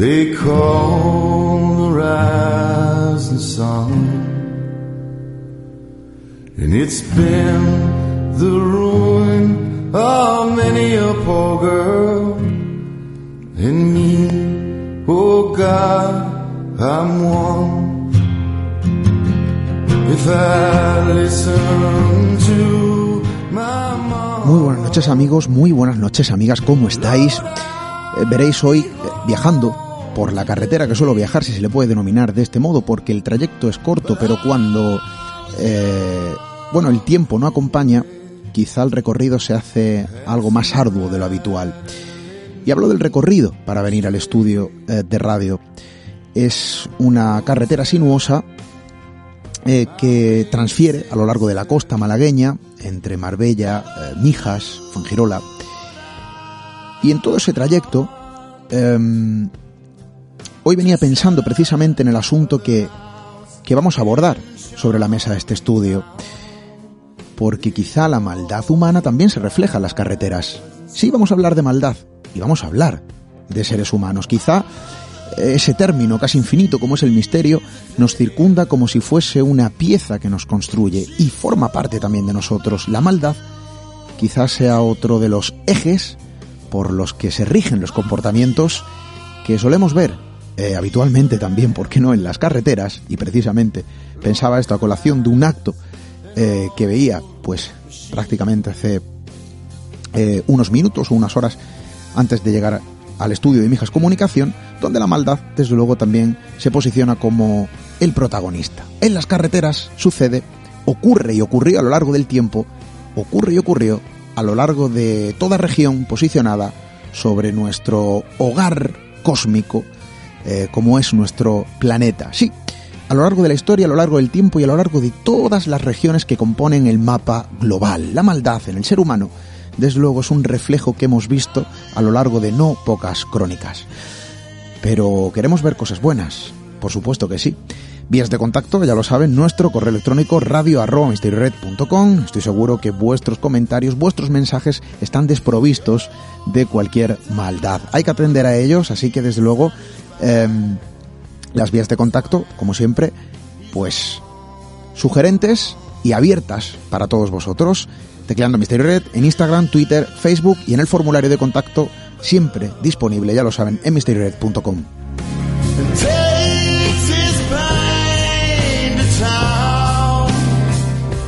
They call the rising and it's been the ruin of many a poor girl and me. Oh God, I'm one. Muy buenas noches amigos, muy buenas noches amigas, ¿cómo estáis? Eh, veréis hoy eh, viajando por la carretera que suelo viajar, si se le puede denominar de este modo, porque el trayecto es corto, pero cuando, eh, bueno, el tiempo no acompaña, quizá el recorrido se hace algo más arduo de lo habitual. Y hablo del recorrido para venir al estudio eh, de radio. Es una carretera sinuosa eh, que transfiere a lo largo de la costa malagueña, entre Marbella, eh, Mijas, Fuengirola. Y en todo ese trayecto, em, hoy venía pensando precisamente en el asunto que, que vamos a abordar sobre la mesa de este estudio, porque quizá la maldad humana también se refleja en las carreteras. Sí, vamos a hablar de maldad y vamos a hablar de seres humanos. Quizá ese término casi infinito como es el misterio nos circunda como si fuese una pieza que nos construye y forma parte también de nosotros. La maldad quizás sea otro de los ejes por los que se rigen los comportamientos que solemos ver eh, habitualmente también, ¿por qué no?, en las carreteras. Y precisamente pensaba esto a colación de un acto eh, que veía, pues prácticamente hace eh, unos minutos o unas horas antes de llegar al estudio de Mijas Comunicación, donde la maldad, desde luego, también se posiciona como el protagonista. En las carreteras sucede, ocurre y ocurrió a lo largo del tiempo, ocurre y ocurrió a lo largo de toda región posicionada sobre nuestro hogar cósmico, eh, como es nuestro planeta. Sí, a lo largo de la historia, a lo largo del tiempo y a lo largo de todas las regiones que componen el mapa global. La maldad en el ser humano desde luego es un reflejo que hemos visto a lo largo de no pocas crónicas. Pero queremos ver cosas buenas, por supuesto que sí. Vías de contacto, ya lo saben, nuestro correo electrónico radio Estoy seguro que vuestros comentarios, vuestros mensajes están desprovistos de cualquier maldad. Hay que atender a ellos, así que desde luego eh, las vías de contacto, como siempre, pues sugerentes y abiertas para todos vosotros tecleando Misterio Red en Instagram, Twitter, Facebook y en el formulario de contacto siempre disponible, ya lo saben, en misteriored.com.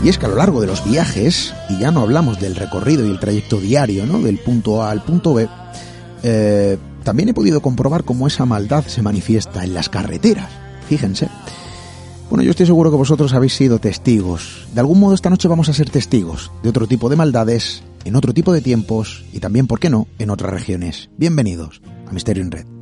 Y es que a lo largo de los viajes, y ya no hablamos del recorrido y el trayecto diario, ¿no? Del punto A al punto B, eh, también he podido comprobar cómo esa maldad se manifiesta en las carreteras. Fíjense. Bueno, yo estoy seguro que vosotros habéis sido testigos. De algún modo esta noche vamos a ser testigos de otro tipo de maldades, en otro tipo de tiempos y también, ¿por qué no?, en otras regiones. Bienvenidos a Misterio en Red.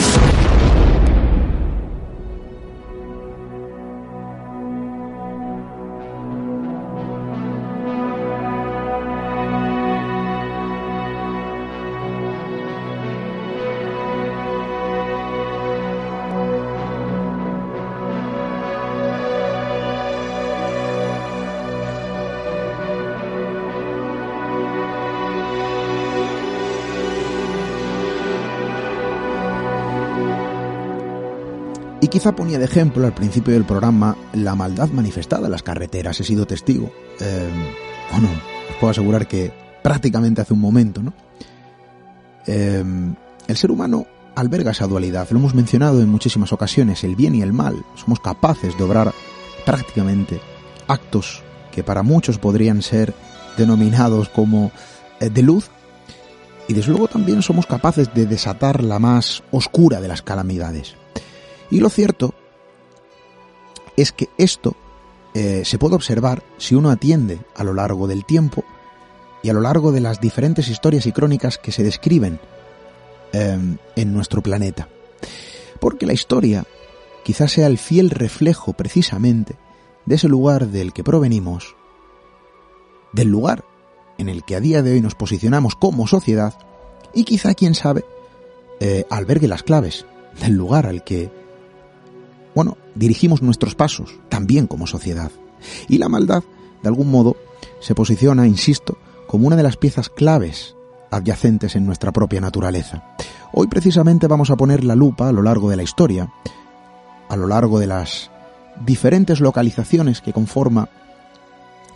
Quizá ponía de ejemplo al principio del programa la maldad manifestada en las carreteras. He sido testigo. Eh, bueno, os puedo asegurar que prácticamente hace un momento, ¿no? Eh, el ser humano alberga esa dualidad. Lo hemos mencionado en muchísimas ocasiones, el bien y el mal. Somos capaces de obrar prácticamente actos que para muchos podrían ser denominados como eh, de luz. Y desde luego también somos capaces de desatar la más oscura de las calamidades. Y lo cierto es que esto eh, se puede observar si uno atiende a lo largo del tiempo y a lo largo de las diferentes historias y crónicas que se describen em, en nuestro planeta. Porque la historia quizás sea el fiel reflejo precisamente de ese lugar del que provenimos, del lugar en el que a día de hoy nos posicionamos como sociedad y quizá, quién sabe, eh, albergue las claves del lugar al que bueno, dirigimos nuestros pasos, también como sociedad. Y la maldad, de algún modo, se posiciona, insisto, como una de las piezas claves adyacentes en nuestra propia naturaleza. Hoy precisamente vamos a poner la lupa a lo largo de la historia, a lo largo de las diferentes localizaciones que conforma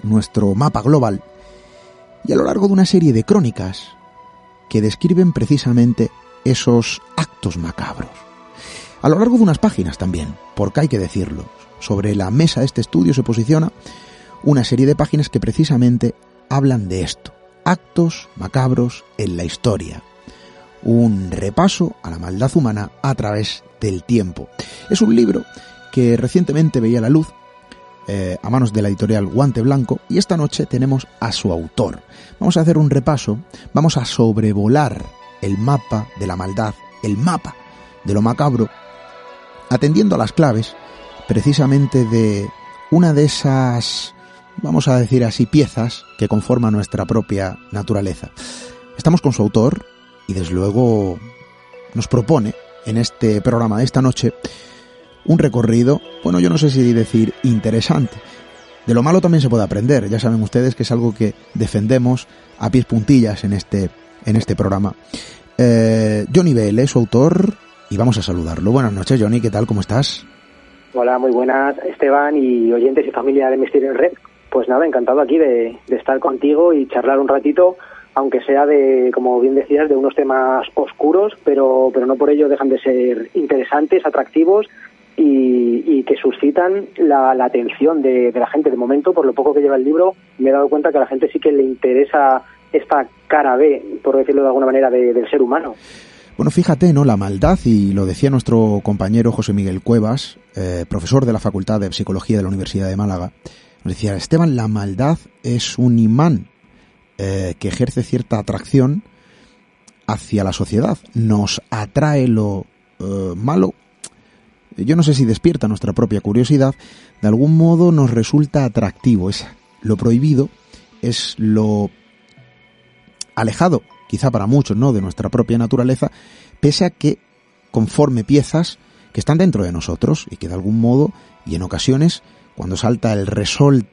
nuestro mapa global y a lo largo de una serie de crónicas que describen precisamente esos actos macabros. A lo largo de unas páginas también, porque hay que decirlo. Sobre la mesa de este estudio se posiciona una serie de páginas que precisamente hablan de esto. Actos macabros en la historia. Un repaso a la maldad humana a través del tiempo. Es un libro que recientemente veía la luz eh, a manos de la editorial Guante Blanco y esta noche tenemos a su autor. Vamos a hacer un repaso, vamos a sobrevolar el mapa de la maldad, el mapa de lo macabro atendiendo a las claves precisamente de una de esas, vamos a decir así, piezas que conforman nuestra propia naturaleza. Estamos con su autor y desde luego nos propone en este programa de esta noche un recorrido, bueno, yo no sé si decir interesante. De lo malo también se puede aprender, ya saben ustedes que es algo que defendemos a pies puntillas en este, en este programa. Eh, Johnny Bell su autor, y vamos a saludarlo. Buenas noches, Johnny, ¿qué tal? ¿Cómo estás? Hola, muy buenas, Esteban y oyentes y familia de Misterio en Red. Pues nada, encantado aquí de, estar contigo y charlar un ratito, aunque sea de, como bien decías, de unos temas oscuros, pero, pero no por ello dejan de ser interesantes, atractivos y, que suscitan la, atención de, la gente. De momento, por lo poco que lleva el libro, me he dado cuenta que a la gente sí que le interesa esta cara B, por decirlo de alguna manera, del ser humano. Bueno, fíjate, ¿no? La maldad, y lo decía nuestro compañero José Miguel Cuevas, eh, profesor de la Facultad de Psicología de la Universidad de Málaga, nos decía, Esteban, la maldad es un imán eh, que ejerce cierta atracción hacia la sociedad. Nos atrae lo eh, malo. Yo no sé si despierta nuestra propia curiosidad, de algún modo nos resulta atractivo. Es lo prohibido, es lo alejado quizá para muchos, ¿no?, de nuestra propia naturaleza, pese a que conforme piezas que están dentro de nosotros y que de algún modo y en ocasiones cuando salta el,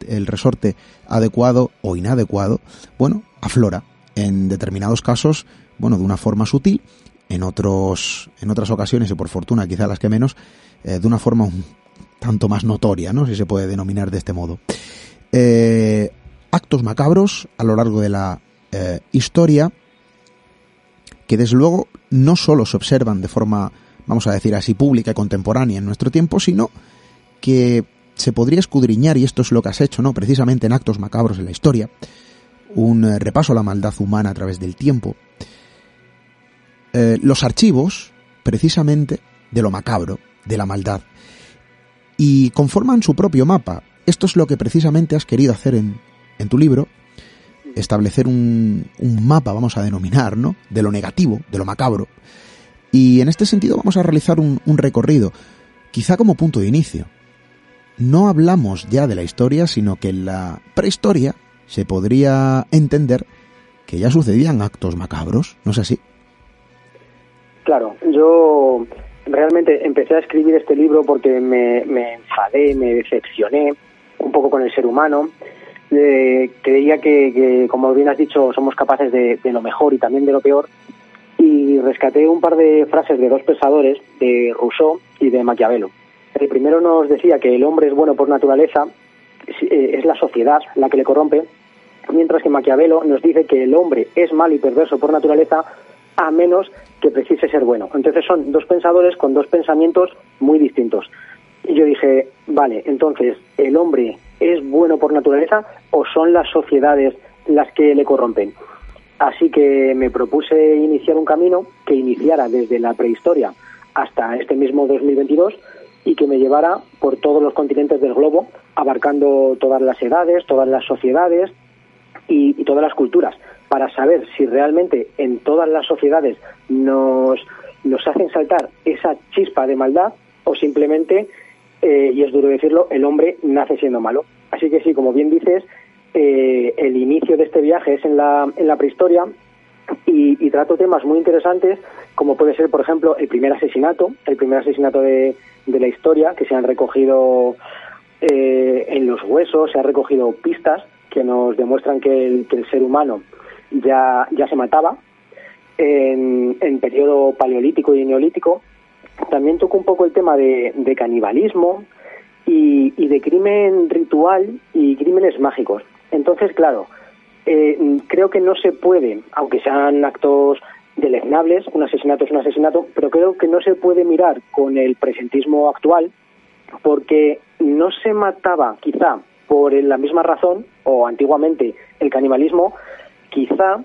el resorte adecuado o inadecuado, bueno, aflora en determinados casos, bueno, de una forma sutil, en otros en otras ocasiones y por fortuna quizá las que menos, eh, de una forma un tanto más notoria, ¿no? Si se puede denominar de este modo. Eh, actos macabros a lo largo de la eh, historia que desde luego no solo se observan de forma, vamos a decir así, pública y contemporánea en nuestro tiempo, sino que se podría escudriñar, y esto es lo que has hecho, ¿no? Precisamente en actos macabros en la historia, un eh, repaso a la maldad humana a través del tiempo. Eh, los archivos, precisamente, de lo macabro, de la maldad, y conforman su propio mapa. Esto es lo que precisamente has querido hacer en, en tu libro, establecer un, un, mapa, vamos a denominar, ¿no? De lo negativo, de lo macabro. Y en este sentido vamos a realizar un, un recorrido, quizá como punto de inicio. No hablamos ya de la historia, sino que en la prehistoria se podría entender que ya sucedían actos macabros, ¿no es así? Claro, yo realmente empecé a escribir este libro porque me, me enfadé, me decepcioné un poco con el ser humano eh, creía que, como bien has dicho, somos capaces de, lo mejor y también de lo peor. Y rescaté un par de frases de dos pensadores, de Rousseau y de Maquiavelo. que primero nos decía que el hombre es bueno por naturaleza, eh, es la sociedad la que le corrompe, mientras que Maquiavelo nos dice que el hombre es malo y perverso por naturaleza a menos que precise ser bueno. Entonces son dos pensadores con dos pensamientos muy distintos. Y yo dije, vale, entonces, ¿el hombre es bueno por naturaleza o son las sociedades las que le corrompen? Así que me propuse iniciar un camino que iniciara desde la prehistoria hasta este mismo 2022 y que me llevara por todos los continentes del globo, abarcando todas las edades, todas las sociedades y, todas las culturas, para saber si realmente en todas las sociedades nos, nos hacen saltar esa chispa de maldad o simplemente eh, y es duro decirlo, el hombre nace siendo malo. Así que sí, como bien dices, eh, el inicio de este viaje es en la, en la prehistoria y, trato temas muy interesantes, como puede ser, por ejemplo, el primer asesinato, el primer asesinato de, de la historia, que se han recogido eh, en los huesos, se han recogido pistas que nos demuestran que el, que el ser humano ya, ya se mataba en, en periodo paleolítico y neolítico también toco un poco el tema de, canibalismo y, de crimen ritual y crímenes mágicos. Entonces, claro, eh, creo que no se puede, aunque sean actos deleznables, un asesinato es un asesinato, pero creo que no se puede mirar con el presentismo actual porque no se mataba quizá por la misma razón o antiguamente el canibalismo, quizá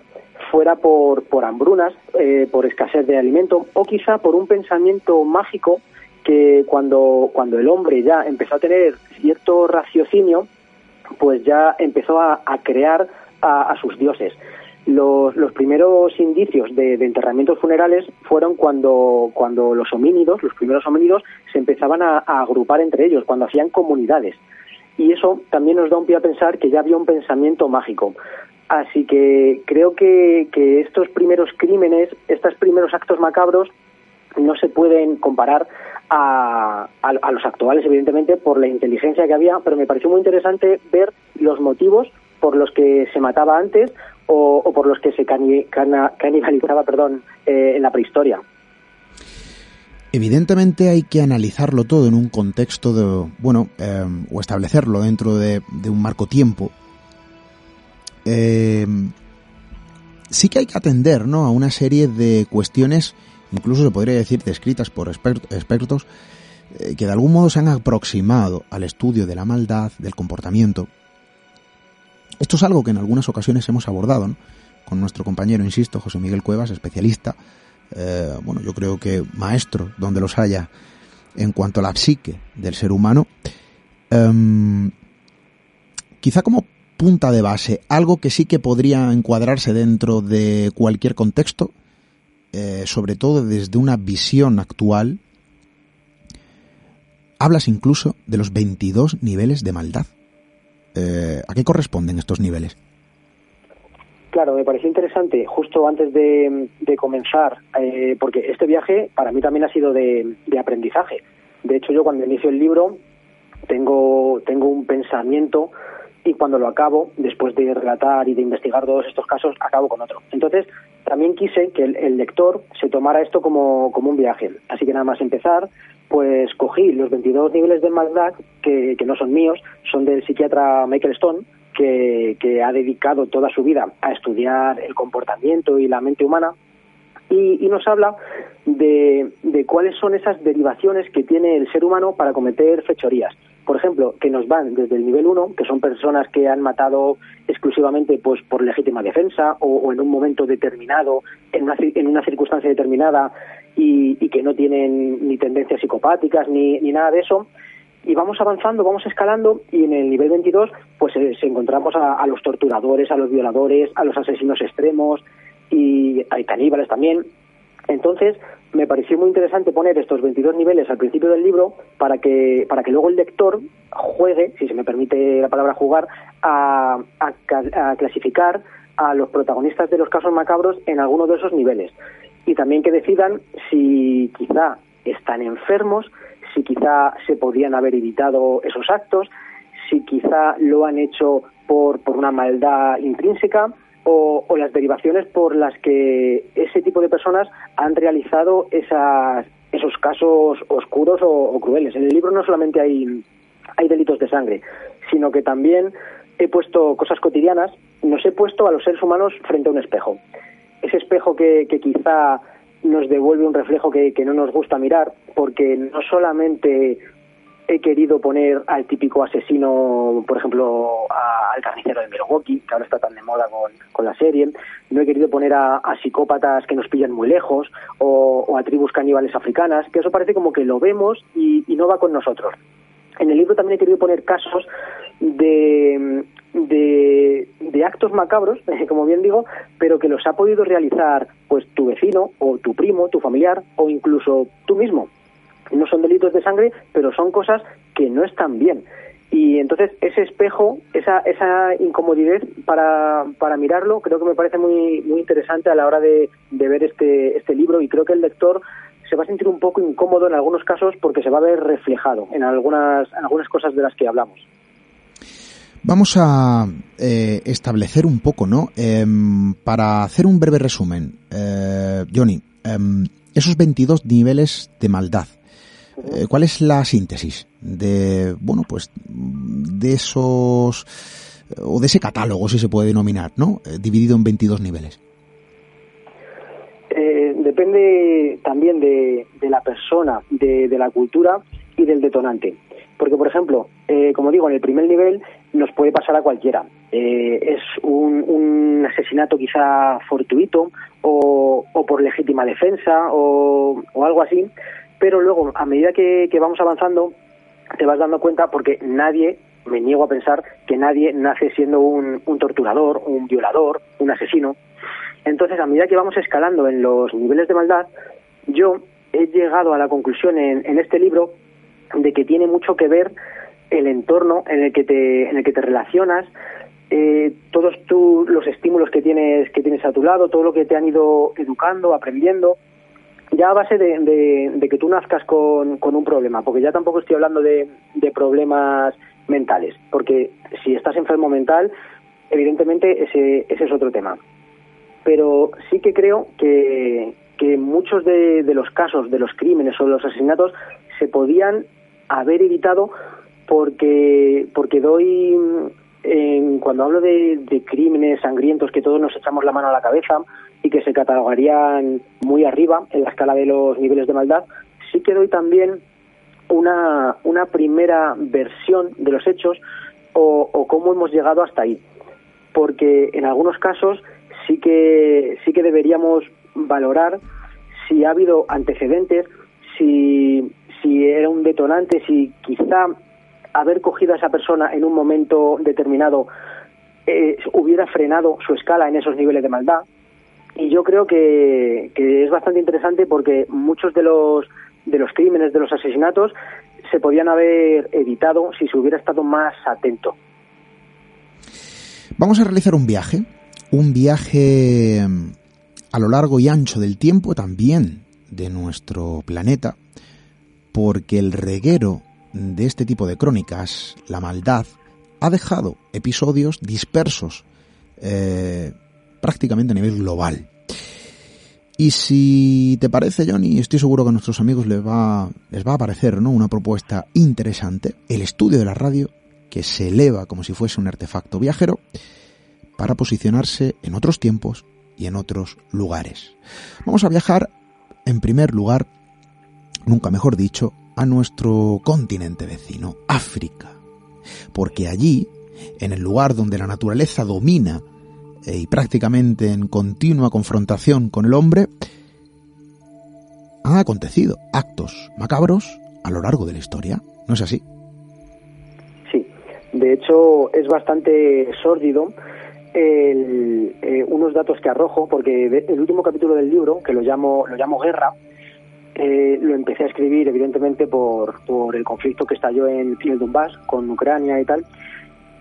fuera por, por hambrunas, eh, por escasez de alimento o quizá por un pensamiento mágico que cuando, cuando el hombre ya empezó a tener cierto raciocinio, pues ya empezó a, crear a, sus dioses. Los, los primeros indicios de, enterramientos funerales fueron cuando, cuando los homínidos, los primeros homínidos, se empezaban a, a agrupar entre ellos, cuando hacían comunidades y eso también nos da un pie a pensar que ya había un pensamiento mágico. Así que creo que, estos primeros crímenes, estos primeros actos macabros, no se pueden comparar a, los actuales, evidentemente, por la inteligencia que había, pero me pareció muy interesante ver los motivos por los que se mataba antes o, por los que se canibalizaba perdón, eh, en la prehistoria. Evidentemente hay que analizarlo todo en un contexto de, bueno, eh, o establecerlo dentro de, de un marco tiempo eh, sí que hay que atender ¿no? a una serie de cuestiones, incluso se podría decir descritas por expertos, eh, que de algún modo se han aproximado al estudio de la maldad, del comportamiento. Esto es algo que en algunas ocasiones hemos abordado con nuestro compañero, insisto, José Miguel Cuevas, especialista, eh, bueno, yo creo que maestro donde los haya en cuanto a la psique del ser humano. Em, quizá como punta de base, algo que sí que podría encuadrarse dentro de cualquier contexto, eh, sobre todo desde una visión actual, hablas incluso de los 22 niveles de maldad. Eh, ¿A qué corresponden estos niveles? Claro, me pareció interesante justo antes de, comenzar, eh, porque este viaje para mí también ha sido de, aprendizaje. De hecho, yo cuando inicio el libro tengo, tengo un pensamiento y cuando lo acabo, después de relatar y de investigar todos estos casos, acabo con otro. Entonces, también quise que el, lector se tomara esto como, como, un viaje. Así que nada más empezar, pues cogí los 22 niveles de maldad, que, no son míos, son del psiquiatra Michael Stone, que, ha dedicado toda su vida a estudiar el comportamiento y la mente humana y, nos habla de, cuáles son esas derivaciones que tiene el ser humano para cometer fechorías por ejemplo, que nos van desde el nivel 1, que son personas que han matado exclusivamente pues por legítima defensa o, en un momento determinado, en una, en una circunstancia determinada y, que no tienen ni tendencias psicopáticas ni, ni nada de eso. Y vamos avanzando, vamos escalando y en el nivel 22 pues eh, se encontramos a, a, los torturadores, a los violadores, a los asesinos extremos y hay caníbales también. Entonces, me pareció muy interesante poner estos 22 niveles al principio del libro para que, para que luego el lector juegue, si se me permite la palabra jugar, a, clasificar a los protagonistas de los casos macabros en alguno de esos niveles. Y también que decidan si quizá están enfermos, si quizá se podrían haber evitado esos actos, si quizá lo han hecho por, por una maldad intrínseca o, las derivaciones por las que ese tipo de personas han realizado esas, esos casos oscuros o, crueles. En el libro no solamente hay, hay delitos de sangre, sino que también he puesto cosas cotidianas, nos he puesto a los seres humanos frente a un espejo. Ese espejo que, quizá nos devuelve un reflejo que no nos gusta mirar, porque no solamente he querido poner al típico asesino, por ejemplo, al carnicero de Milwaukee, que ahora está tan de moda con, la serie. No he querido poner a, psicópatas que nos pillan muy lejos o, a tribus caníbales africanas, que eso parece como que lo vemos y, no va con nosotros. En el libro también he querido poner casos de, de, actos macabros, como bien digo, pero que los ha podido realizar pues tu vecino o tu primo, tu familiar o incluso tú mismo no son delitos de sangre, pero son cosas que no están bien. Y entonces ese espejo, esa, esa incomodidad para, mirarlo, creo que me parece muy, interesante a la hora de, ver este, este libro y creo que el lector se va a sentir un poco incómodo en algunos casos porque se va a ver reflejado en algunas, en algunas cosas de las que hablamos. Vamos a eh, establecer un poco, ¿no? Em, para hacer un breve resumen, eh, Johnny, em, esos 22 niveles de maldad eh, ¿Cuál es la síntesis de, bueno, pues, de esos, o de ese catálogo, si se puede denominar, ¿no? Eh, dividido en 22 niveles. Eh, depende también de, la persona, de, la cultura y del detonante. Porque, por ejemplo, como digo, en el primer nivel nos puede pasar a cualquiera. es un, asesinato quizá fortuito o, por legítima defensa o, o, algo así, pero luego, a medida que, vamos avanzando, te vas dando cuenta porque nadie, me niego a pensar que nadie nace siendo un, torturador, un violador, un asesino. Entonces, a medida que vamos escalando en los niveles de maldad, yo he llegado a la conclusión en, este libro de que tiene mucho que ver el entorno en el que te, en el que te relacionas, eh, todos tú, los estímulos que tienes, que tienes a tu lado, todo lo que te han ido educando, aprendiendo, ya a base de, que tú nazcas con, un problema, porque ya tampoco estoy hablando de, problemas mentales, porque si estás enfermo mental, evidentemente ese, ese es otro tema. Pero sí que creo que, que muchos de, los casos, de los crímenes o de los asesinatos, se podían haber evitado porque, porque doy, cuando hablo de, de crímenes sangrientos que todos nos echamos la mano a la cabeza, y que se catalogarían muy arriba en la escala de los niveles de maldad, sí que doy también una, una primera versión de los hechos o, cómo hemos llegado hasta ahí. Porque en algunos casos sí que, sí que deberíamos valorar si ha habido antecedentes, si, si era un detonante, si quizá haber cogido a esa persona en un momento determinado eh, hubiera frenado su escala en esos niveles de maldad y yo creo que, es bastante interesante porque muchos de los de los crímenes, de los asesinatos, se podían haber evitado si se hubiera estado más atento. Vamos a realizar un viaje, un viaje mm, a lo largo y ancho del tiempo también de nuestro planeta, porque el reguero de este tipo de crónicas, la maldad, ha dejado episodios dispersos eh, prácticamente a nivel global. Y si te parece, Johnny, estoy seguro que a nuestros amigos les va, les va a parecer ¿no? una propuesta interesante, el estudio de la radio que se eleva como si fuese un artefacto viajero para posicionarse en otros tiempos y en otros lugares. Vamos a viajar, en primer lugar, nunca mejor dicho, a nuestro continente vecino, África. Porque allí, en el lugar donde la naturaleza domina y prácticamente en continua confrontación con el hombre, han acontecido actos macabros a lo largo de la historia. ¿No es así? Sí, de hecho es bastante sórdido eh, unos datos que arrojo, porque el último capítulo del libro, que lo llamo, lo llamo Guerra, eh, lo empecé a escribir evidentemente por, por el conflicto que estalló en, el Donbass con Ucrania y tal,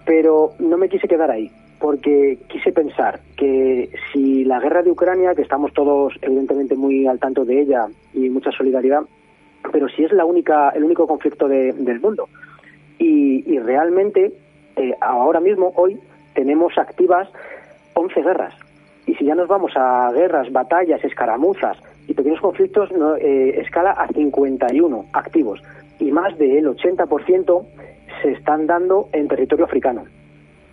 pero no me quise quedar ahí porque quise pensar que si la guerra de Ucrania, que estamos todos evidentemente muy al tanto de ella y mucha solidaridad, pero si es la única, el único conflicto del mundo. Y, realmente, eh, ahora mismo, hoy, tenemos activas 11 guerras. Y si ya nos vamos a guerras, batallas, escaramuzas y pequeños conflictos eh, escala a 51 activos y más del 80% se están dando en territorio africano.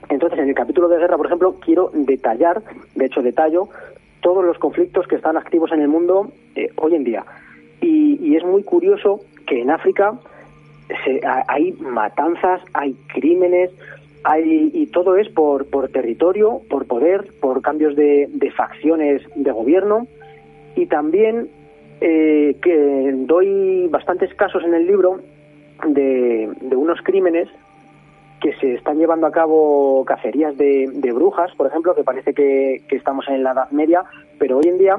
Entonces, en el capítulo de guerra, por ejemplo, quiero detallar, de hecho detallo, todos los conflictos que están activos en el mundo eh, hoy en día. Y, es muy curioso que en África hay matanzas, hay crímenes, hay, y todo es por, por territorio, por poder, por cambios de, facciones de gobierno. Y también eh, que doy bastantes casos en el libro de, de unos crímenes que se están llevando a cabo cacerías de, brujas, por ejemplo, que parece que, estamos en la Edad Media, pero hoy en día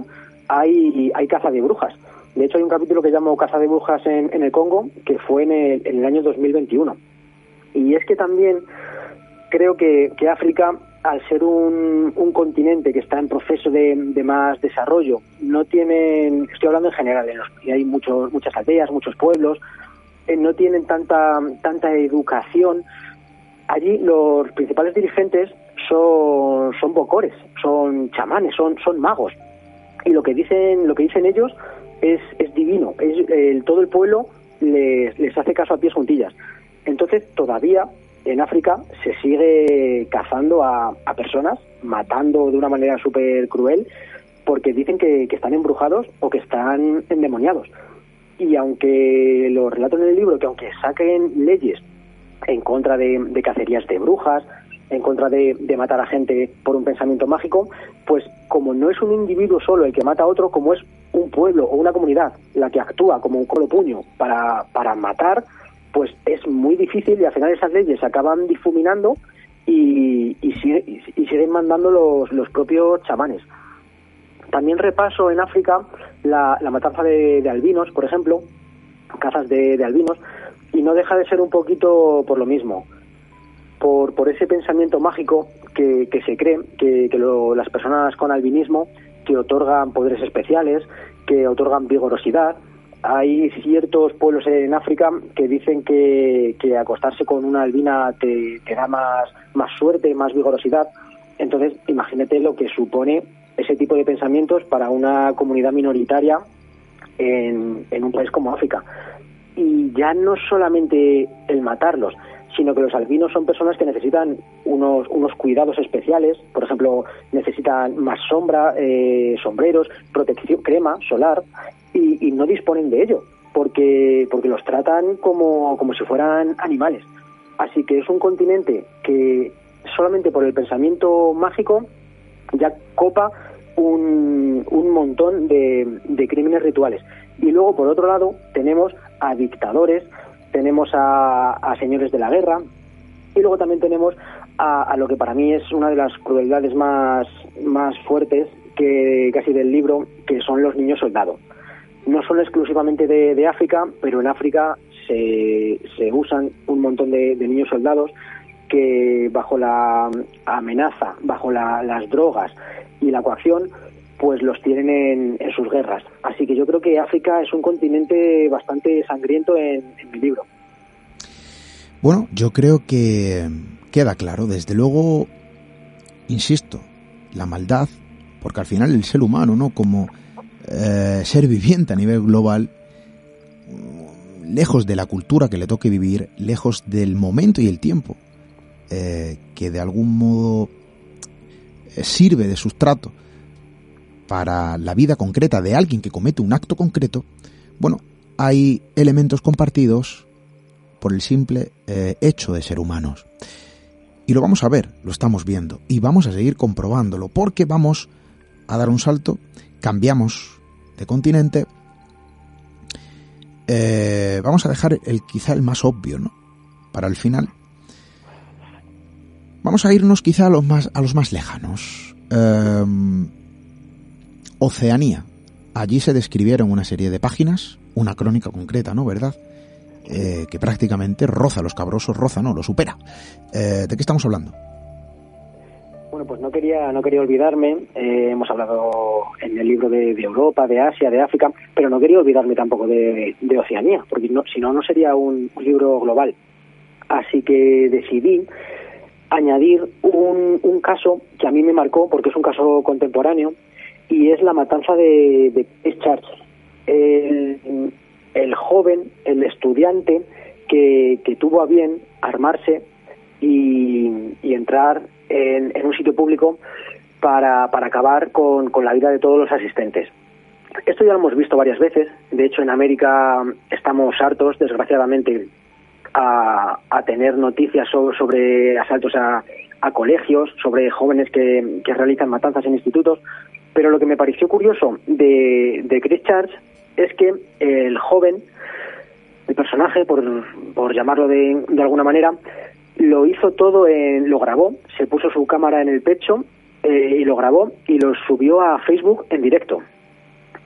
hay, hay caza de brujas. De hecho, hay un capítulo que llamo Caza de Brujas en, el Congo, que fue en el, en el, año 2021. Y es que también creo que, África, al ser un, un, continente que está en proceso de, más desarrollo, no tienen, estoy hablando en general, y hay muchos, muchas aldeas, muchos pueblos, eh, no tienen tanta, tanta educación allí los principales dirigentes son, son bocores, son chamanes, son, son magos. Y lo que dicen, lo que dicen ellos es, es divino. Es, todo el pueblo les, les hace caso a pies juntillas. Entonces, todavía en África se sigue cazando a, a personas, matando de una manera súper cruel, porque dicen que, están embrujados o que están endemoniados. Y aunque lo relato en el libro, que aunque saquen leyes en contra de, cacerías de brujas, en contra de, matar a gente por un pensamiento mágico, pues como no es un individuo solo el que mata a otro, como es un pueblo o una comunidad la que actúa como un colo puño para, para matar, pues es muy difícil y al final esas leyes se acaban difuminando y, siguen mandando los, los propios chamanes. También repaso en África la, matanza de, albinos, por ejemplo, cazas de albinos, y no deja de ser un poquito por lo mismo, por, por ese pensamiento mágico que, se cree que, que las personas con albinismo que otorgan poderes especiales, que otorgan vigorosidad. Hay ciertos pueblos en África que dicen que, acostarse con una albina te, da más, suerte, más vigorosidad. Entonces, imagínate lo que supone ese tipo de pensamientos para una comunidad minoritaria en un país como África y ya no solamente el matarlos, sino que los albinos son personas que necesitan unos, unos cuidados especiales, por ejemplo, necesitan más sombra, eh, sombreros, protección, crema solar, y, no disponen de ello, porque, porque los tratan como, como si fueran animales. Así que es un continente que solamente por el pensamiento mágico ya copa un, un montón de, de crímenes rituales. Y luego, por otro lado, tenemos a dictadores, tenemos a, señores de la guerra y luego también tenemos a, lo que para mí es una de las crueldades más, más fuertes que casi del libro, que son los niños soldados. No son exclusivamente de, África, pero en África se, se usan un montón de, niños soldados que bajo la amenaza, bajo las drogas y la coacción, pues los tienen en, sus guerras. Así que yo creo que África es un continente bastante sangriento en, mi libro. Bueno, yo creo que queda claro. Desde luego, insisto, la maldad, porque al final el ser humano, ¿no? Como eh, ser viviente a nivel global, lejos de la cultura que le toque vivir, lejos del momento y el tiempo eh, que de algún modo eh, sirve de sustrato para la vida concreta de alguien que comete un acto concreto, bueno, hay elementos compartidos por el simple eh, hecho de ser humanos. Y lo vamos a ver, lo estamos viendo, y vamos a seguir comprobándolo, porque vamos a dar un salto, cambiamos de continente, eh, vamos a dejar el quizá el más obvio, ¿no? Para el final. Vamos a irnos quizá a los más, a los más lejanos. Eh, Oceanía. Allí se describieron una serie de páginas, una crónica concreta, ¿no? ¿Verdad? Eh, que prácticamente roza los cabrosos, roza, no, lo supera. Eh, ¿De qué estamos hablando? Bueno, pues no quería, no quería olvidarme, eh, hemos hablado en el libro de, Europa, de Asia, de África, pero no quería olvidarme tampoco de, Oceanía, porque si no, no sería un, libro global. Así que decidí añadir un, un caso que a mí me marcó, porque es un caso contemporáneo, y es la matanza de, de Christchurch. El, joven, el estudiante que, tuvo a bien armarse y, entrar en, un sitio público para, acabar con, la vida de todos los asistentes. Esto ya lo hemos visto varias veces. De hecho, en América estamos hartos, desgraciadamente, a, tener noticias so- sobre, asaltos a, colegios, sobre jóvenes que realizan matanzas en institutos. Pero lo que me pareció curioso de, de Christchurch es que el joven, el personaje, por, por llamarlo de, de alguna manera, lo hizo todo, en, lo grabó, se puso su cámara en el pecho eh, y lo grabó y lo subió a Facebook en directo.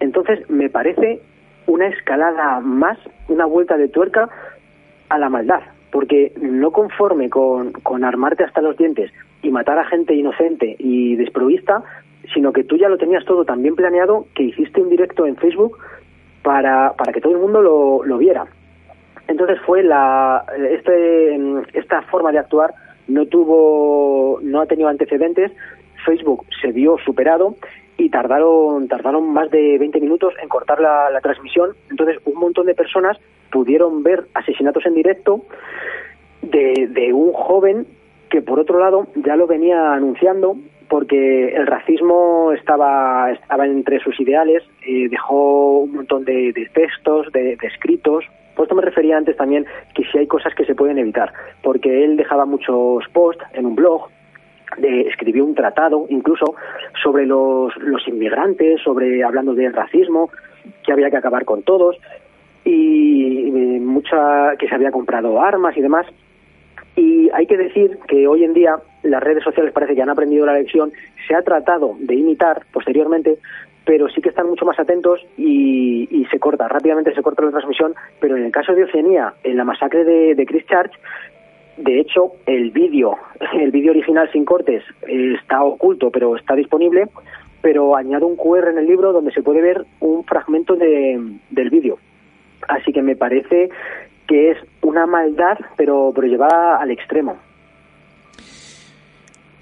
Entonces me parece una escalada más, una vuelta de tuerca a la maldad, porque no conforme con, con armarte hasta los dientes y matar a gente inocente y desprovista, sino que tú ya lo tenías todo tan bien planeado que hiciste un directo en Facebook para, para que todo el mundo lo, lo viera. Entonces fue la este esta forma de actuar no tuvo no ha tenido antecedentes. Facebook se vio superado y tardaron tardaron más de 20 minutos en cortar la, la transmisión. Entonces un montón de personas pudieron ver asesinatos en directo de, de un joven que por otro lado ya lo venía anunciando porque el racismo estaba estaba entre sus ideales eh, dejó un montón de, textos de, escritos. Por esto me refería antes también que si hay cosas que se pueden evitar porque él dejaba muchos posts en un blog de, escribió un tratado incluso sobre los, los inmigrantes sobre hablando del racismo que había que acabar con todos y eh, mucha que se había comprado armas y demás y hay que decir que hoy en día las redes sociales parece que han aprendido la lección, se ha tratado de imitar posteriormente, pero sí que están mucho más atentos y, se corta, rápidamente se corta la transmisión, pero en el caso de Oceanía, en la masacre de, de Christchurch, de hecho, el vídeo, el vídeo original sin cortes eh, está oculto, pero está disponible, pero añado un QR en el libro donde se puede ver un fragmento de, del vídeo. Así que me parece que es una maldad, pero, pero llevada al extremo.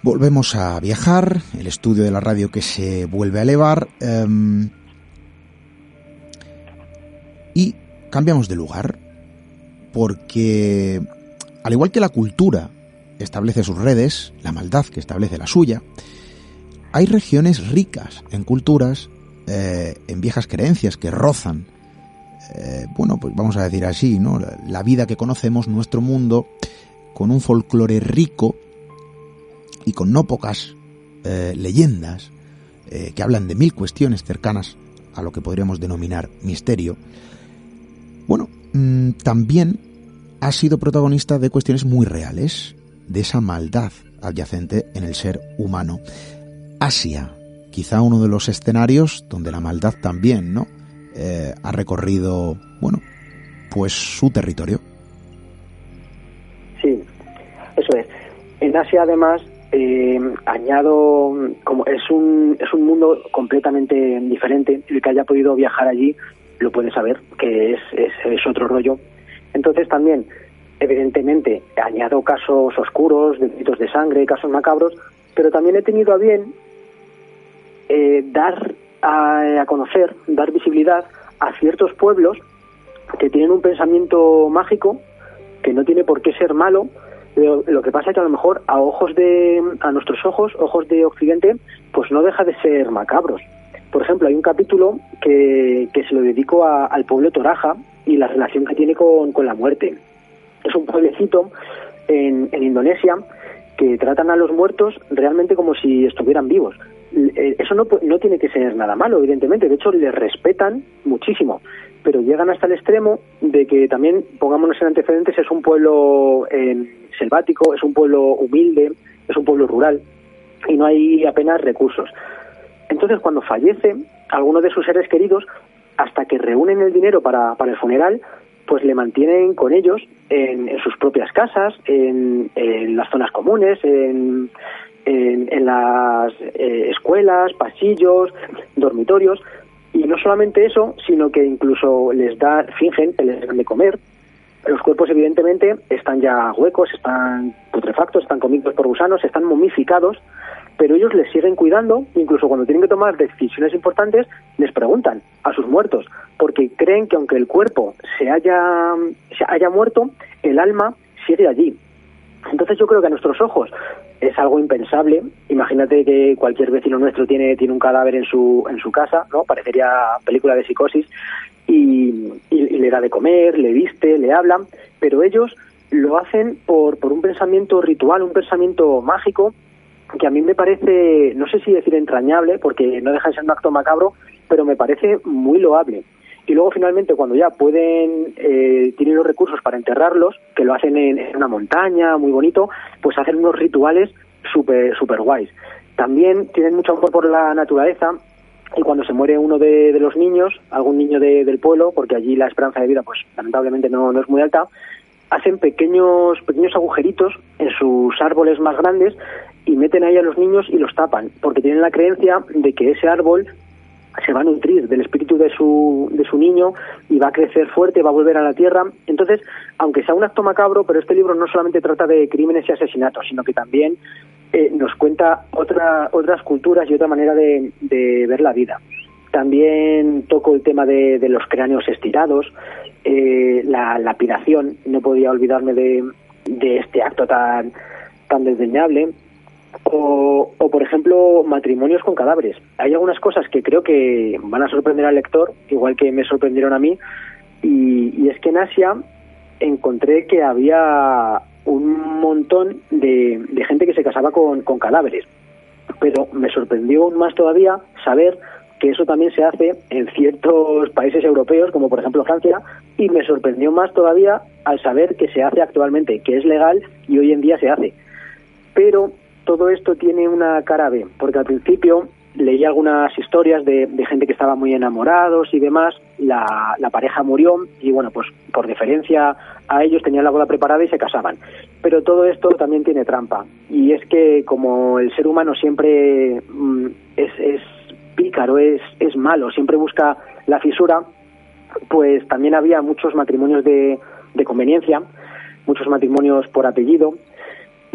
Volvemos a viajar, el estudio de la radio que se vuelve a elevar em, y cambiamos de lugar porque al igual que la cultura establece sus redes, la maldad que establece la suya, hay regiones ricas en culturas, eh, en viejas creencias que rozan, eh, bueno, pues vamos a decir así, ¿no? La, vida que conocemos, nuestro mundo, con un folclore rico y con no pocas eh, leyendas eh, que hablan de mil cuestiones cercanas a lo que podríamos denominar misterio, bueno, mmm, también ha sido protagonista de cuestiones muy reales, de esa maldad adyacente en el ser humano. Asia, quizá uno de los escenarios donde la maldad también, ¿no? Eh, ha recorrido, bueno, pues su territorio. Sí, eso es. En Asia, además, eh, añado, como es un, es un mundo completamente diferente, el que haya podido viajar allí lo puede saber, que es, es, otro rollo. Entonces también, evidentemente, añado casos oscuros, delitos de sangre, casos macabros, pero también he tenido a bien eh, dar a, conocer, dar visibilidad a ciertos pueblos que tienen un pensamiento mágico, que no tiene por qué ser malo, lo, lo, que pasa es que a lo mejor a ojos de a nuestros ojos, ojos de Occidente, pues no deja de ser macabros. Por ejemplo, hay un capítulo que, que se lo dedico al pueblo Toraja y la relación que tiene con, con la muerte. Es un pueblecito en, en Indonesia que tratan a los muertos realmente como si estuvieran vivos. Eso no, no tiene que ser nada malo, evidentemente. De hecho, les respetan muchísimo. Pero llegan hasta el extremo de que también, pongámonos en antecedentes, es un pueblo eh, selvático, es un pueblo humilde, es un pueblo rural y no hay apenas recursos. Entonces, cuando fallece alguno de sus seres queridos, hasta que reúnen el dinero para, para el funeral, pues le mantienen con ellos en, en sus propias casas, en, en, las zonas comunes, en, en, las eh, escuelas, pasillos, dormitorios. Y no solamente eso, sino que incluso les da, fingen que les dan de comer. Los cuerpos, evidentemente, están ya huecos, están putrefactos, están comidos por gusanos, están momificados pero ellos les siguen cuidando, incluso cuando tienen que tomar decisiones importantes, les preguntan a sus muertos, creen que aunque el cuerpo se haya, se haya muerto, el alma sigue allí. Entonces yo creo que a nuestros ojos es algo impensable. Imagínate que cualquier vecino nuestro tiene, tiene un cadáver en su, en su casa, ¿no? Parecería película de psicosis, y, y le da de comer, le viste, le habla, pero ellos lo hacen por, por un pensamiento ritual, un pensamiento mágico, que a mí me parece, no sé si decir entrañable, porque no deja de ser un acto macabro, pero me parece muy loable. Y luego finalmente cuando ya pueden, eh, tienen los recursos para enterrarlos, que lo hacen en, una montaña, muy bonito, pues hacen unos rituales súper super guays. También tienen mucho amor por la naturaleza y cuando se muere uno de, los niños, algún niño del pueblo, porque allí la esperanza de vida pues lamentablemente no, no es muy alta, hacen pequeños, pequeños agujeritos en sus árboles más grandes y meten ahí a los niños y los tapan, porque tienen la creencia de que ese árbol se va a nutrir del espíritu de su, de su niño y va a crecer fuerte, va a volver a la tierra. Entonces, aunque sea un acto macabro, pero este libro no solamente trata de crímenes y asesinatos, sino que también eh, nos cuenta otra, otras culturas y otra manera de, ver la vida. También toco el tema de, de los cráneos estirados, eh, la lapidación, no podía olvidarme de, de este acto tan, tan desdeñable. O, por ejemplo, matrimonios con cadáveres. Hay algunas cosas que creo que van a sorprender al lector, igual que me sorprendieron a mí, y, y es que en Asia encontré que había un montón de, de gente que se casaba con, con cadáveres. Pero me sorprendió aún más todavía saber que eso también se hace en ciertos países europeos, como por ejemplo Francia, y me sorprendió más todavía al saber que se hace actualmente, que es legal y hoy en día se hace. Pero todo esto tiene una cara B, porque al principio leí algunas historias de, gente que estaba muy enamorados y demás, la, pareja murió y bueno, pues por deferencia a ellos tenían la boda preparada y se casaban. Pero todo esto también tiene trampa y es que como el ser humano siempre mm, es, es pícaro, es, es malo, siempre busca la fisura, pues también había muchos matrimonios de, de conveniencia, muchos matrimonios por apellido,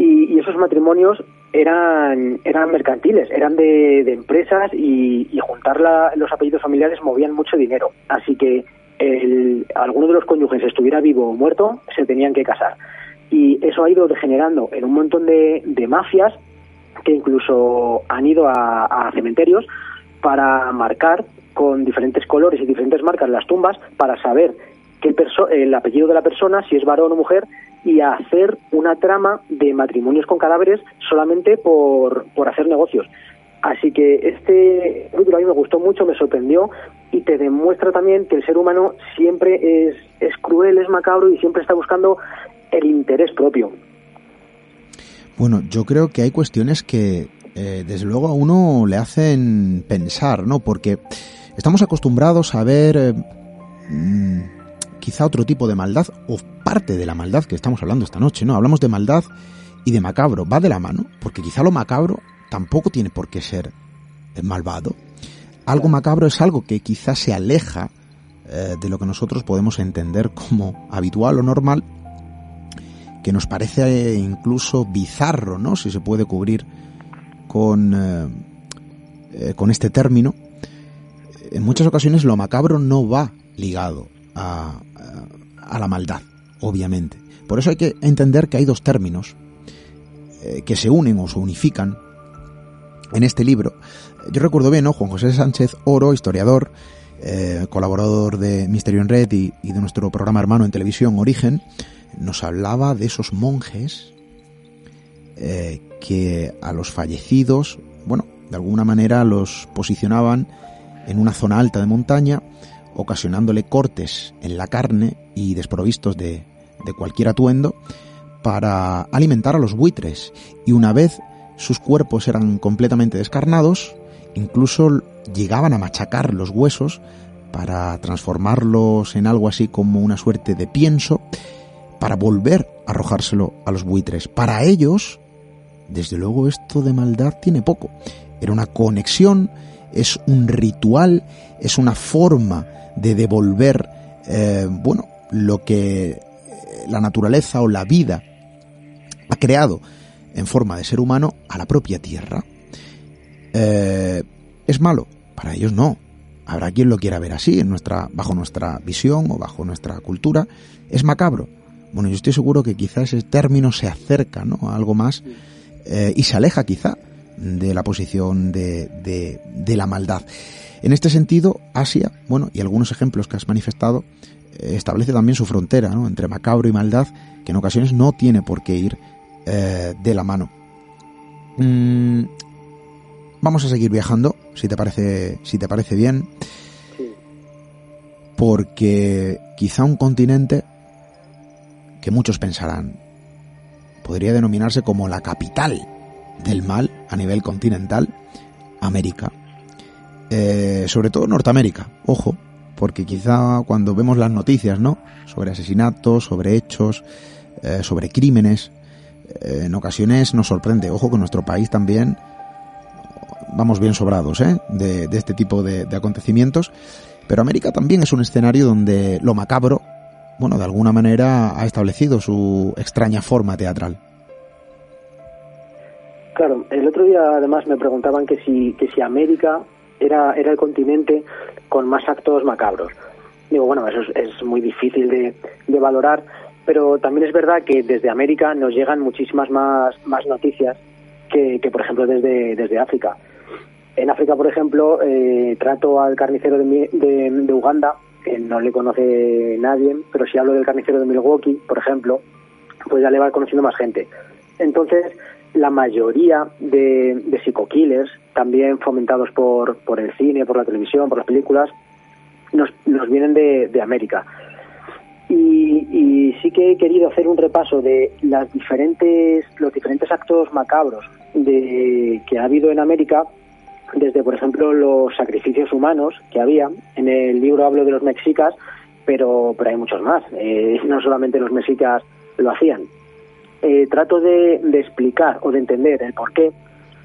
y, esos matrimonios eran, eran mercantiles, eran de, empresas y, juntar la, los apellidos familiares movían mucho dinero. Así que el, alguno de los cónyuges estuviera vivo o muerto, se tenían que casar. Y eso ha ido degenerando en un montón de, de mafias que incluso han ido a, cementerios para marcar con diferentes colores y diferentes marcas las tumbas para saber qué el apellido de la persona, si es varón o mujer, y hacer una trama de matrimonios con cadáveres solamente por, por hacer negocios. Así que este libro a mí me gustó mucho, me sorprendió y te demuestra también que el ser humano siempre es, es cruel, es macabro y siempre está buscando el interés propio. Bueno, yo creo que hay cuestiones que, eh, desde luego a uno le hacen pensar, ¿no? Porque estamos acostumbrados a ver eh, mm, quizá otro tipo de maldad o parte de la maldad que estamos hablando esta noche, ¿no? Hablamos de maldad y de macabro, va de la mano, porque quizá lo macabro tampoco tiene por qué ser malvado. Algo macabro es algo que quizá se aleja eh, de lo que nosotros podemos entender como habitual o normal, que nos parece incluso bizarro, ¿no? Si se puede cubrir con, eh, eh, con este término, en muchas ocasiones lo macabro no va ligado a, la maldad, obviamente. Por eso hay que entender que hay dos términos eh, que se unen o se unifican en este libro. Yo recuerdo bien, ¿no? Juan José Sánchez Oro, historiador, eh, colaborador de Misterio en Red y, y, de nuestro programa hermano en televisión Origen, nos hablaba de esos monjes eh, que a los fallecidos, bueno, de alguna manera los posicionaban en una zona alta de montaña, ocasionándole cortes en la carne y desprovistos de, de cualquier atuendo para alimentar a los buitres. Y una vez sus cuerpos eran completamente descarnados, incluso llegaban a machacar los huesos para transformarlos en algo así como una suerte de pienso, para volver a arrojárselo a los buitres. Para ellos, desde luego esto de maldad tiene poco. Era una conexión, es un ritual, es una forma de devolver, eh, bueno, lo que la naturaleza o la vida ha creado en forma de ser humano a la propia tierra. eh, es malo. Para ellos no. Habrá quien lo quiera ver así, en nuestra, bajo nuestra visión o bajo nuestra cultura. Es macabro. Bueno, yo estoy seguro que quizás ese término se acerca ¿no? a algo más eh, y se aleja quizá de la posición de, de, de, la maldad. En este sentido, Asia, bueno, y algunos ejemplos que has manifestado, eh, establece también su frontera ¿no? entre macabro y maldad, que en ocasiones no tiene por qué ir eh, de la mano. Mm, vamos a seguir viajando, si te parece, si te parece bien, porque quizá un continente que muchos pensarán podría denominarse como la capital del mal a nivel continental, América. Eh, sobre todo Norteamérica, ojo, porque quizá cuando vemos las noticias, ¿no? Sobre asesinatos, sobre hechos, eh, sobre crímenes, eh, en ocasiones nos sorprende. Ojo que nuestro país también vamos bien sobrados, ¿eh? De, este tipo de, de acontecimientos. Pero América también es un escenario donde lo macabro, bueno, de alguna manera ha establecido su extraña forma teatral. Claro, el otro día además me preguntaban que si, que si América era, era el continente con más actos macabros. Digo, bueno, eso es, es muy difícil de, valorar, pero también es verdad que desde América nos llegan muchísimas más, más noticias que, que, por ejemplo, desde, desde África. En África, por ejemplo, eh, trato al carnicero de, de, de Uganda, que no le conoce nadie, pero si hablo del carnicero de Milwaukee, por ejemplo, pues ya le va conociendo más gente. Entonces, la mayoría de, de psico-killers, también fomentados por, por el cine, por la televisión, por las películas, nos, nos vienen de, de América. Y, y, sí que he querido hacer un repaso de las diferentes, los diferentes actos macabros de, que ha habido en América, desde, por ejemplo, los sacrificios humanos que había. En el libro hablo de los mexicas, pero, pero hay muchos más. Eh, no solamente los mexicas lo hacían eh, trato de, de, explicar o de entender el por qué,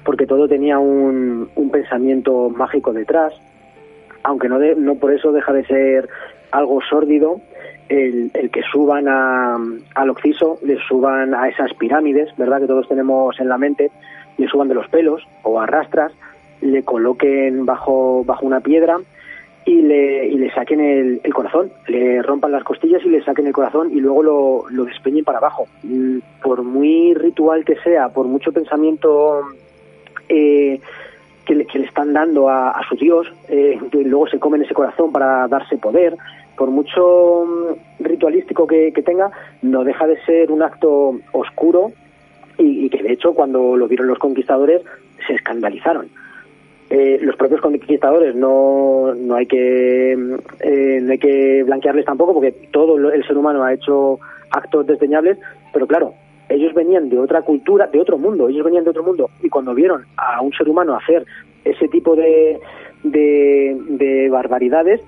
porque todo tenía un, pensamiento mágico detrás, aunque no, de, no por eso deja de ser algo sórdido el, el que suban a, al Oxiso, le suban a esas pirámides, ¿verdad? Que todos tenemos en la mente, le suban de los pelos o arrastras, le coloquen bajo, bajo una piedra y le, y le saquen el, corazón, le rompan las costillas y le saquen el corazón y luego lo, lo despeñen para abajo. Por muy ritual que sea, por mucho pensamiento eh, que, le, que, le, están dando a, a su Dios, eh, que luego se comen ese corazón para darse poder, por mucho ritualístico que, que tenga, no deja de ser un acto oscuro y que de hecho cuando lo vieron los conquistadores se escandalizaron. Eh, los propios conquistadores no, no hay que eh, no hay que blanquearles tampoco porque todo el ser humano ha hecho actos desdeñables pero claro ellos venían de otra cultura de otro mundo ellos venían de otro mundo y cuando vieron a un ser humano hacer ese tipo de de, de barbaridades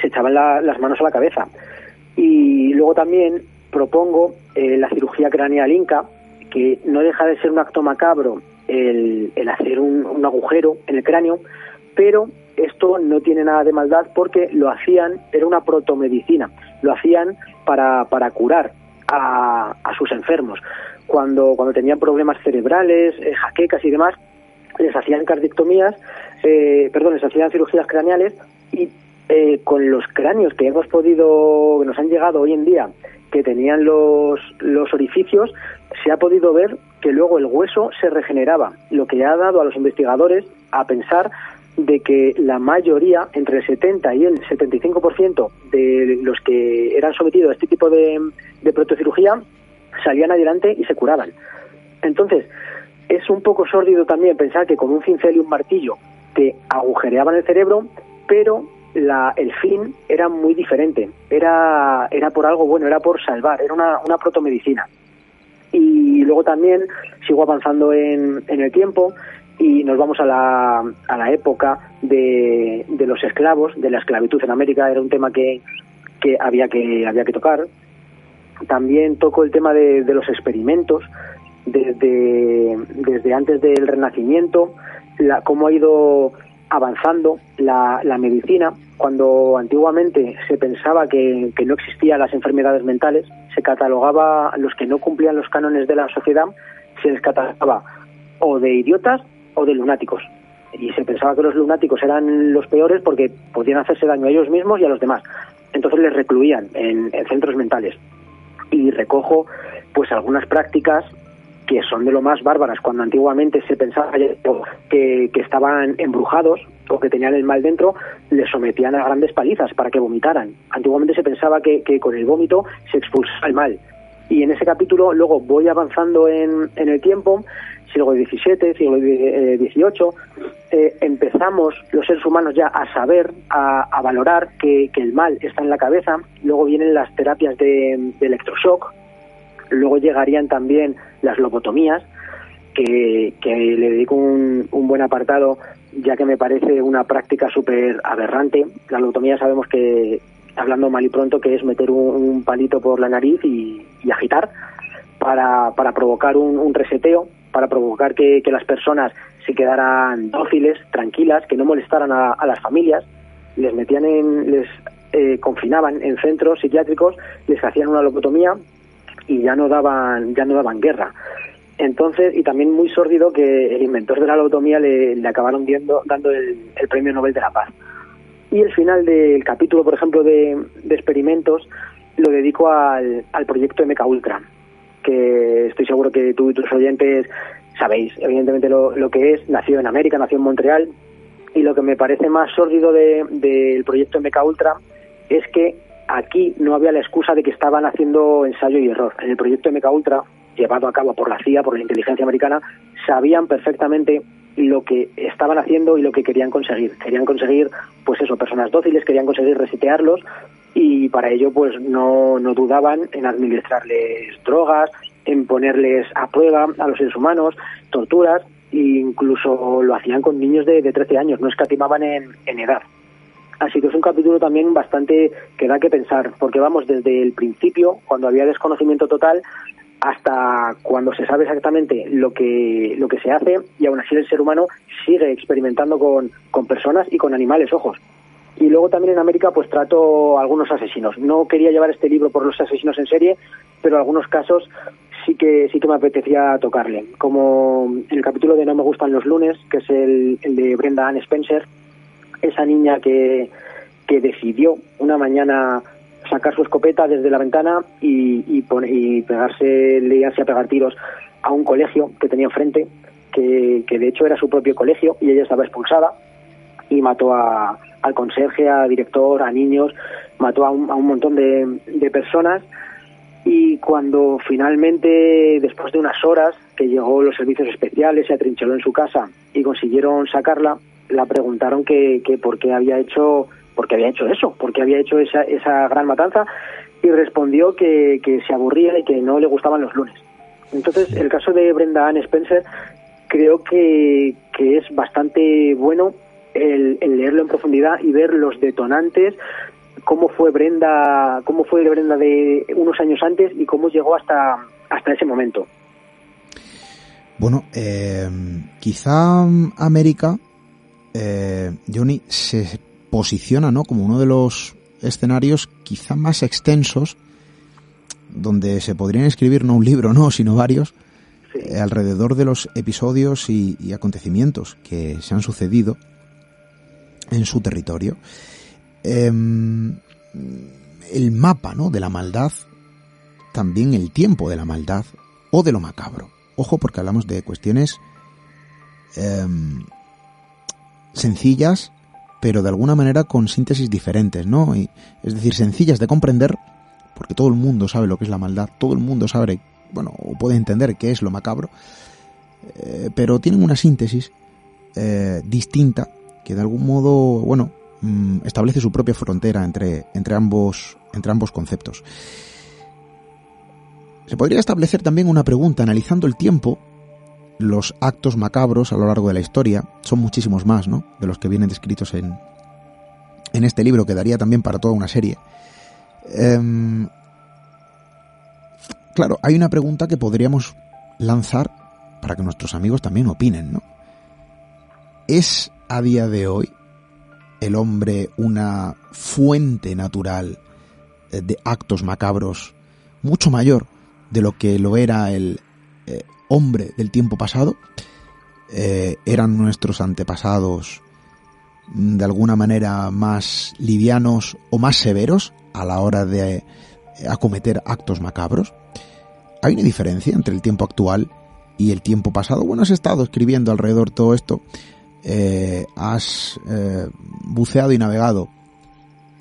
se echaban la, las manos a la cabeza. Y luego también propongo eh, la cirugía craneal inca que no deja de ser un acto macabro el, hacer un, un, agujero en el cráneo, pero esto no tiene nada de maldad porque lo hacían, era una protomedicina, lo hacían para, para curar a, a sus enfermos. Cuando, cuando tenían problemas cerebrales, eh, jaquecas y demás, les hacían cardictomías, eh, perdón, les hacían cirugías craneales y eh, con los cráneos que hemos podido, que nos han llegado hoy en día, que tenían los, los orificios, se ha podido ver que luego el hueso se regeneraba, lo que ha dado a los investigadores a pensar de que la mayoría, entre el 70 y el 75% de los que eran sometidos a este tipo de, protocirugía salían adelante y se curaban. Entonces, es un poco sórdido también pensar que con un cincel y un martillo te agujereaban el cerebro, pero la, el fin era muy diferente. Era, era por algo bueno, era por salvar, era una, una protomedicina y luego también sigo avanzando en, en el tiempo y nos vamos a la, a la época de, de, los esclavos, de la esclavitud en América, era un tema que, que, había, que había que tocar. También toco el tema de, de los experimentos, desde, desde antes del Renacimiento, la, cómo ha ido avanzando la, la medicina, cuando antiguamente se pensaba que, no existían las enfermedades mentales, se catalogaba a los que no cumplían los cánones de la sociedad, se les catalogaba o de idiotas o de lunáticos. y se pensaba que los lunáticos eran los peores porque podían hacerse daño a ellos mismos y a los demás. Entonces les recluían en centros mentales. Y recojo pues algunas prácticas que son de lo más bárbaras. Cuando antiguamente se pensaba que, que, estaban embrujados o que tenían el mal dentro, les sometían a grandes palizas para que vomitaran. Antiguamente se pensaba que, que con el vómito se expulsaba el mal. Y en ese capítulo luego voy avanzando en, en el tiempo, siglo XVII, siglo XVIII, eh, empezamos los seres humanos ya a saber, a, a valorar que, que, el mal está en la cabeza. Luego vienen las terapias de electroshock, luego llegarían también las lobotomías, que, que le dedico un, un, buen apartado, ya que me parece una práctica súper aberrante. La lobotomía sabemos que, hablando mal y pronto, que es meter un, palito por la nariz y, agitar para, para provocar un, reseteo, para provocar que, que, las personas se quedaran dóciles, tranquilas, que no molestaran a, a las familias, les metían en, les eh, confinaban en centros psiquiátricos, les hacían una lobotomía y ya no daban, ya no daban guerra. Entonces, y también muy sórdido que el inventor de la lobotomía le, acabaron dando el, premio Nobel de la Paz. Y el final del capítulo, por ejemplo, de, experimentos, lo dedico al, proyecto MK Ultra, que estoy seguro que tú y tus oyentes sabéis, evidentemente, lo, lo que es. Nació en América, nació en Montreal, y lo que me parece más sórdido del de, de proyecto MK Ultra es que aquí no había la excusa de que estaban haciendo ensayo y error. En el proyecto MK Ultra, llevado a cabo por la CIA, por la inteligencia americana, sabían perfectamente lo que estaban haciendo y lo que querían conseguir. Querían conseguir, pues eso, personas dóciles, querían conseguir resetearlos y para ello, pues no, no dudaban en administrarles drogas, en ponerles a prueba a los seres humanos, torturas, e incluso lo hacían con niños de, de 13 años, no escatimaban en, en edad. Así que es un capítulo también bastante que da que pensar, porque vamos desde el principio, cuando había desconocimiento total, hasta cuando se sabe exactamente lo que, lo que se hace y aún así el ser humano sigue experimentando con, con personas y con animales, ojos. Y luego también en América pues trato algunos asesinos. No quería llevar este libro por los asesinos en serie, pero algunos casos sí que sí que me apetecía tocarle. Como el capítulo de No me gustan los lunes, que es el, el de Brenda Ann Spencer, esa niña que, que decidió una mañana sacar su escopeta desde la ventana y, y, y pegarse, a pegar tiros a un colegio que tenía enfrente, que, que de hecho era su propio colegio y ella estaba expulsada y mató a, al conserje, a director, a niños, mató a un, a un montón de, de personas. Y cuando finalmente, después de unas horas, que llegó los servicios especiales, se atrincheró en su casa y consiguieron sacarla, la preguntaron que, que por qué había hecho por qué había hecho eso, por qué había hecho esa, esa gran matanza y respondió que, que se aburría y que no le gustaban los lunes. Entonces, el caso de Brenda Ann Spencer creo que, que es bastante bueno el, el, leerlo en profundidad y ver los detonantes, cómo fue Brenda, cómo fue Brenda de unos años antes y cómo llegó hasta, hasta ese momento. Bueno, eh, quizá América, eh, Johnny, se posiciona ¿no? como uno de los escenarios quizá más extensos donde se podrían escribir no un libro, no, sino varios, sí. eh, alrededor de los episodios y, y, acontecimientos que se han sucedido en su territorio. Eh, el mapa ¿no? de la maldad, también el tiempo de la maldad o de lo macabro. Ojo porque hablamos de cuestiones eh, sencillas, pero de alguna manera con síntesis diferentes, ¿no? Y, es decir, sencillas de comprender, porque todo el mundo sabe lo que es la maldad, todo el mundo sabe, bueno, o puede entender qué es lo macabro, eh, pero tienen una síntesis eh, distinta que de algún modo, bueno, mmm, establece su propia frontera entre, entre, ambos, entre ambos conceptos. Se podría establecer también una pregunta analizando el tiempo los actos macabros a lo largo de la historia son muchísimos más, ¿no? De los que vienen descritos en, en este libro, que daría también para toda una serie. Eh, claro, hay una pregunta que podríamos lanzar para que nuestros amigos también opinen, ¿no? ¿Es a día de hoy el hombre una fuente natural de actos macabros mucho mayor de lo que lo era el, eh, hombre del tiempo pasado? eh, eran nuestros antepasados mm, de alguna manera más livianos o más severos a la hora de eh, acometer actos macabros? ¿Hay una diferencia entre el tiempo actual y el tiempo pasado? Bueno, has estado escribiendo alrededor de todo esto, eh, has buceado y navegado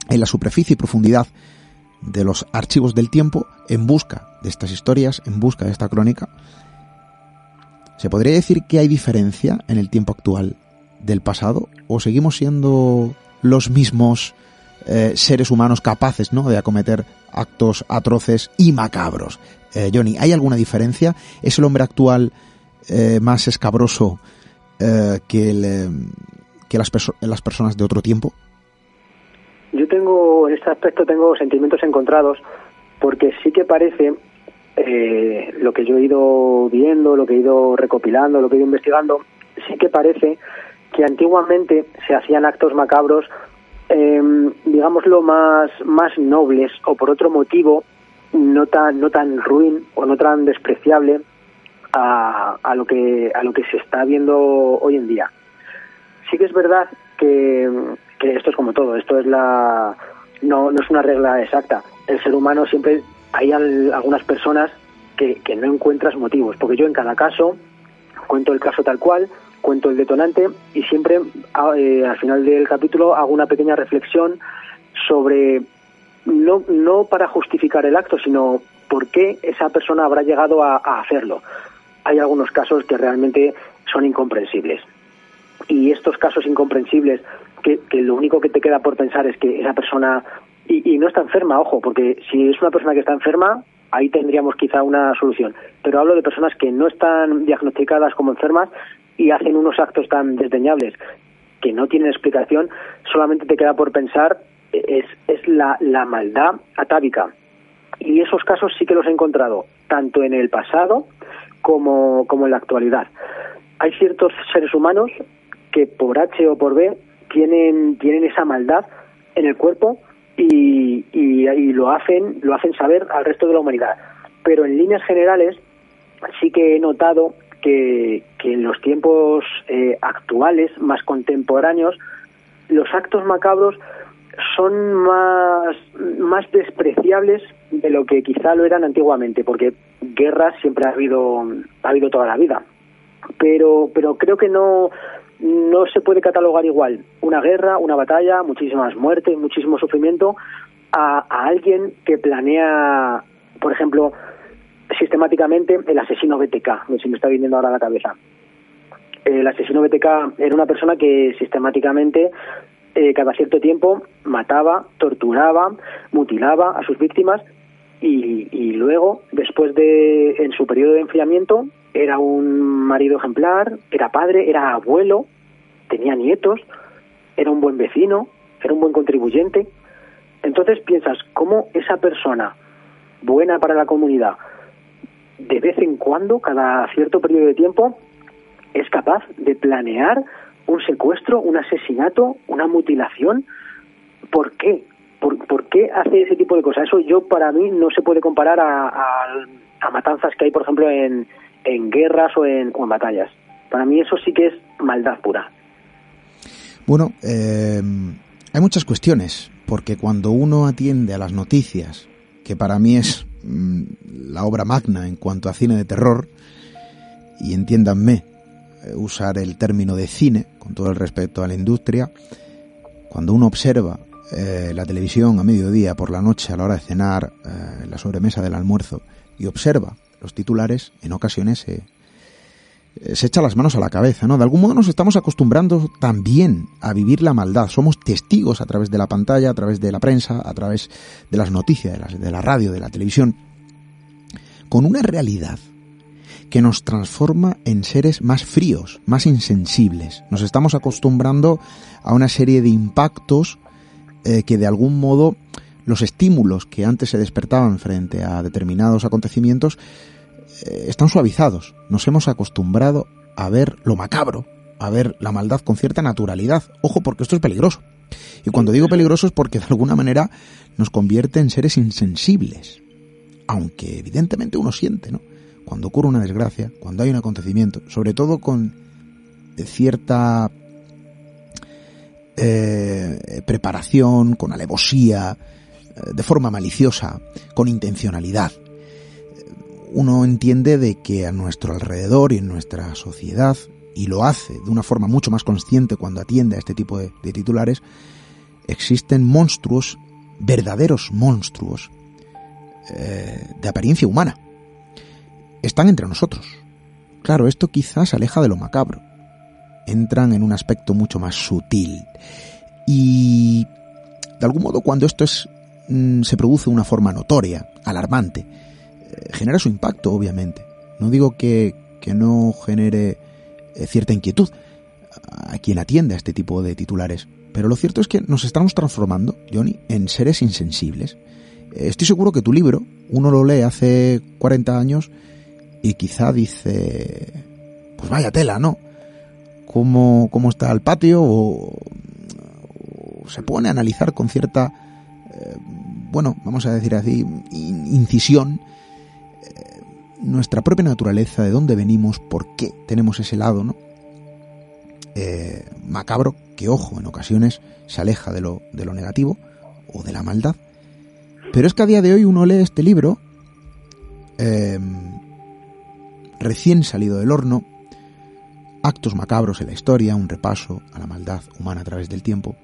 en la superficie y profundidad de los archivos del tiempo en busca de estas historias, en busca de esta crónica. ¿Se podría decir que hay diferencia en el tiempo actual del pasado o seguimos siendo los mismos eh, seres humanos capaces ¿no? de acometer actos atroces y macabros? Eh, Johnny, ¿hay alguna diferencia? ¿Es el hombre actual eh, más escabroso que, el, que las, las personas de otro tiempo? Yo tengo, en este aspecto tengo sentimientos encontrados, porque sí que parece, eh, lo que yo he ido viendo, lo que he ido recopilando, lo que he ido investigando, sí que parece que antiguamente se hacían actos macabros, eh, digámoslo, más, más nobles o por otro motivo no tan, no tan ruin o no tan despreciable a, a, lo que, a lo que se está viendo hoy en día. Sí que es verdad que esto es como todo, esto es la no, no es una regla exacta. El ser humano siempre hay algunas personas que, no encuentras motivos, porque yo en cada caso cuento el caso tal cual, cuento el detonante y siempre eh, al final del capítulo hago una pequeña reflexión sobre no, no para justificar el acto, sino por qué esa persona habrá llegado a hacerlo. Hay algunos casos que realmente son incomprensibles. Y estos casos incomprensibles que, lo único que te queda por pensar es que esa persona, y, no está enferma, ojo, porque si es una persona que está enferma, ahí tendríamos quizá una solución. Pero hablo de personas que no están diagnosticadas como enfermas y hacen unos actos tan desdeñables que no tienen explicación, solamente te queda por pensar es, es la, la maldad atávica. Y esos casos sí que los he encontrado, tanto en el pasado como, como en la actualidad. Hay ciertos seres humanos que por H o por B tienen, tienen esa maldad en el cuerpo y, y, lo hacen lo hacen saber al resto de la humanidad. Pero en líneas generales sí que he notado que, que en los tiempos eh, actuales, más contemporáneos, los actos macabros son más, más despreciables de lo que quizá lo eran antiguamente, porque guerras siempre ha habido, ha habido toda la vida. Pero, pero creo que no, no se puede catalogar igual una guerra, una batalla, muchísimas muertes, muchísimo sufrimiento a, alguien que planea, por ejemplo, sistemáticamente el asesino BTK, si me está viniendo ahora la cabeza. El asesino BTK era una persona que sistemáticamente eh, cada cierto tiempo mataba, torturaba, mutilaba a sus víctimas y, y, luego, después de, en su periodo de enfriamiento, era un marido ejemplar, era padre, era abuelo, tenía nietos, era un buen vecino, era un buen contribuyente. Entonces piensas, ¿cómo esa persona buena para la comunidad, de vez en cuando, cada cierto periodo de tiempo, es capaz de planear un secuestro, un asesinato, una mutilación? ¿Por qué? ¿Por, qué hace ese tipo de cosas? Eso yo para mí no se puede comparar a, a, matanzas que hay, por ejemplo, en, en guerras o en, o en batallas. Para mí eso sí que es maldad pura. Bueno, eh, hay muchas cuestiones, porque cuando uno atiende a las noticias, que para mí es mm, la obra magna en cuanto a cine de terror, y entiéndanme eh, usar el término de cine, con todo el respeto a la industria, cuando uno observa eh, la televisión a mediodía, por la noche, a la hora de cenar, en la sobremesa del almuerzo, y observa los titulares, en ocasiones se eh, se echa las manos a la cabeza, ¿no? De algún modo nos estamos acostumbrando también a vivir la maldad. Somos testigos a través de la pantalla, a través de la prensa, a través de las noticias, de la, radio, de la televisión, con una realidad que nos transforma en seres más fríos, más insensibles. Nos estamos acostumbrando a una serie de impactos eh, que de algún modo los estímulos que antes se despertaban frente a determinados acontecimientos están suavizados. Nos hemos acostumbrado a ver lo macabro, a ver la maldad con cierta naturalidad. Ojo, porque esto es peligroso. Y cuando digo peligroso es porque de alguna manera nos convierte en seres insensibles. Aunque evidentemente uno siente, ¿no? Cuando ocurre una desgracia, cuando hay un acontecimiento, sobre todo con cierta eh, preparación, con alevosía, eh, de forma maliciosa, con intencionalidad. Uno entiende de que a nuestro alrededor y en nuestra sociedad, y lo hace de una forma mucho más consciente cuando atiende a este tipo de, titulares, existen monstruos, verdaderos monstruos, eh, de apariencia humana. Están entre nosotros. Claro, esto quizás aleja de lo macabro. Entran en un aspecto mucho más sutil. Y de algún modo cuando esto es mm, se produce de una forma notoria, alarmante, genera su impacto, obviamente. No digo que, que no genere eh, cierta inquietud a quien atiende a este tipo de titulares, pero lo cierto es que nos estamos transformando, Johnny, en seres insensibles. Estoy seguro que tu libro, uno lo lee hace 40 años y quizá dice, pues vaya tela, ¿no? ¿Cómo, cómo está el patio? O, se pone a analizar con cierta, eh, bueno, vamos a decir así, incisión, eh, nuestra propia naturaleza, de dónde venimos, por qué tenemos ese lado, ¿no? Eh, macabro que, ojo, en ocasiones se aleja de lo, de lo negativo o de la maldad. Pero es que a día de hoy uno lee este libro, eh, recién salido del horno, actos macabros en la historia, un repaso a la maldad humana a través del tiempo,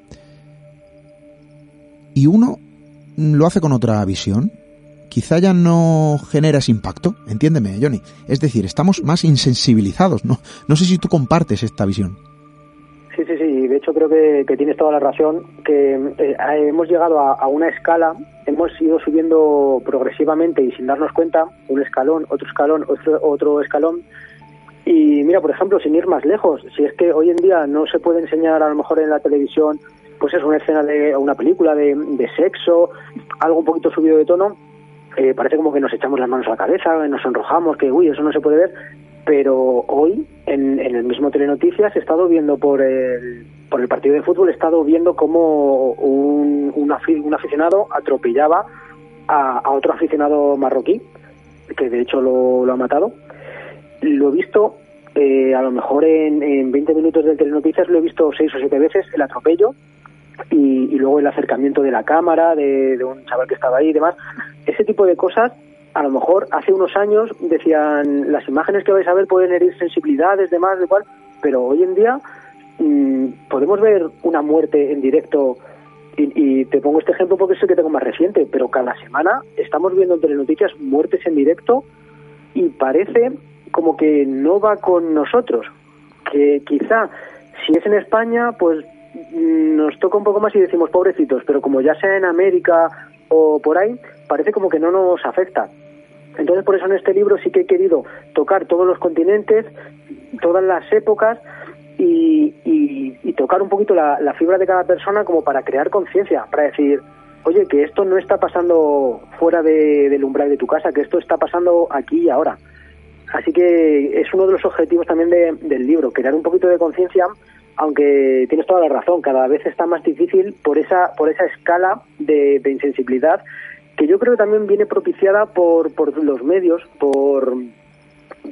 y uno lo hace con otra visión, quizá ya no genera ese impacto, entiéndeme, Johnny. Es decir, estamos más insensibilizados, ¿no? No sé si tú compartes esta visión. Sí, sí, sí. De hecho, creo que, tienes toda la razón. Que eh, hemos llegado a, una escala, hemos ido subiendo progresivamente y sin darnos cuenta, un escalón, otro escalón, otro, otro escalón. Y mira, por ejemplo, sin ir más lejos, si es que hoy en día no se puede enseñar a lo mejor en la televisión, pues es una escena de una película de, sexo, algo un poquito subido de tono, eh, parece como que nos echamos las manos a la cabeza, nos enrojamos, que uy, eso no se puede ver, pero hoy en, el mismo Telenoticias he estado viendo por el, por el partido de fútbol, he estado viendo cómo un, un, aficionado atropellaba a, otro aficionado marroquí, que de hecho lo, ha matado. Lo he visto, eh, a lo mejor en, en 20 minutos del Telenoticias, lo he visto seis o siete veces, el atropello, y, luego el acercamiento de la cámara, de, un chaval que estaba ahí y demás. Ese tipo de cosas a lo mejor hace unos años decían las imágenes que vais a ver pueden herir sensibilidades, demás, de cual, pero hoy en día mm, podemos ver una muerte en directo y, te pongo este ejemplo porque es el que tengo más reciente, pero cada semana estamos viendo en Telenoticias muertes en directo y parece como que no va con nosotros, que quizá si es en España, pues nos toca un poco más y decimos pobrecitos, pero como ya sea en América o por ahí, parece como que no nos afecta. Entonces, por eso en este libro sí que he querido tocar todos los continentes, todas las épocas y, tocar un poquito la, fibra de cada persona como para crear conciencia, para decir, oye, que esto no está pasando fuera del umbral de tu casa, que esto está pasando aquí y ahora. Así que es uno de los objetivos también del libro, crear un poquito de conciencia, aunque tienes toda la razón, cada vez está más difícil por esa, por esa escala de insensibilidad que yo creo que también viene propiciada por, por los medios, por,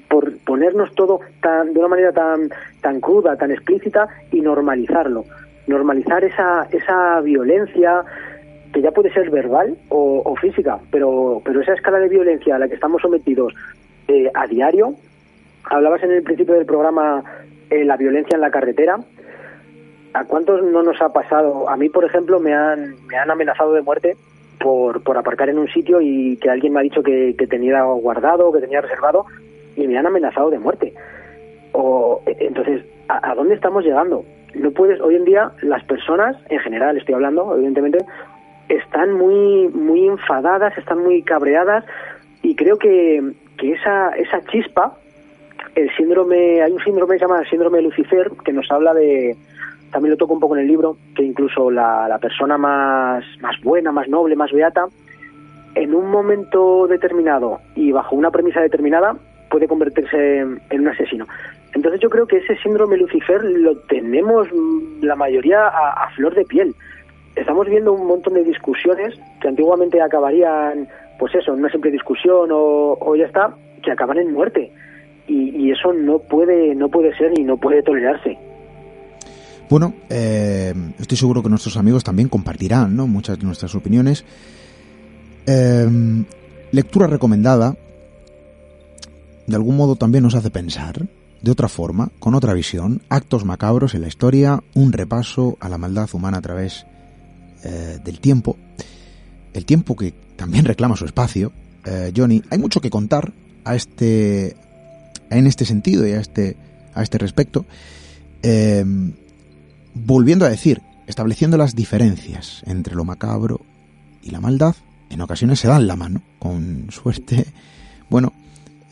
por ponernos todo tan, de una manera tan, tan cruda, tan explícita y normalizarlo. Normalizar esa, esa violencia que ya puede ser verbal o, física, pero, pero esa escala de violencia a la que estamos sometidos eh, a diario. Hablabas en el principio del programa eh, la violencia en la carretera. ¿A cuántos no nos ha pasado? A mí, por ejemplo, me han, me han amenazado de muerte por, por aparcar en un sitio y que alguien me ha dicho que, tenía guardado, que tenía reservado y me han amenazado de muerte. O, entonces, ¿a, dónde estamos llegando? No puedes, hoy en día las personas, en general estoy hablando, evidentemente, están muy, muy enfadadas, están muy cabreadas y creo que, que esa, esa chispa, el síndrome, hay un síndrome que se llama síndrome de Lucifer que nos habla de, también lo toco un poco en el libro, que incluso la, persona más, más buena, más noble, más beata, en un momento determinado y bajo una premisa determinada puede convertirse en un asesino. Entonces yo creo que ese síndrome Lucifer lo tenemos la mayoría a, flor de piel. Estamos viendo un montón de discusiones que antiguamente acabarían, pues eso, en una simple discusión o, o ya está, que acaban en muerte. y, eso no puede, no puede ser y no puede tolerarse. Bueno, eh, estoy seguro que nuestros amigos también compartirán ¿no? muchas de nuestras opiniones. Eh, lectura recomendada, de algún modo también nos hace pensar, de otra forma, con otra visión, actos macabros en la historia, un repaso a la maldad humana a través eh, del tiempo, el tiempo que también reclama su espacio. Johnny, hay mucho que contar a este, en este sentido y a este, a este respecto volviendo a decir, estableciendo las diferencias entre lo macabro y la maldad, en ocasiones se dan la mano, con suerte, bueno,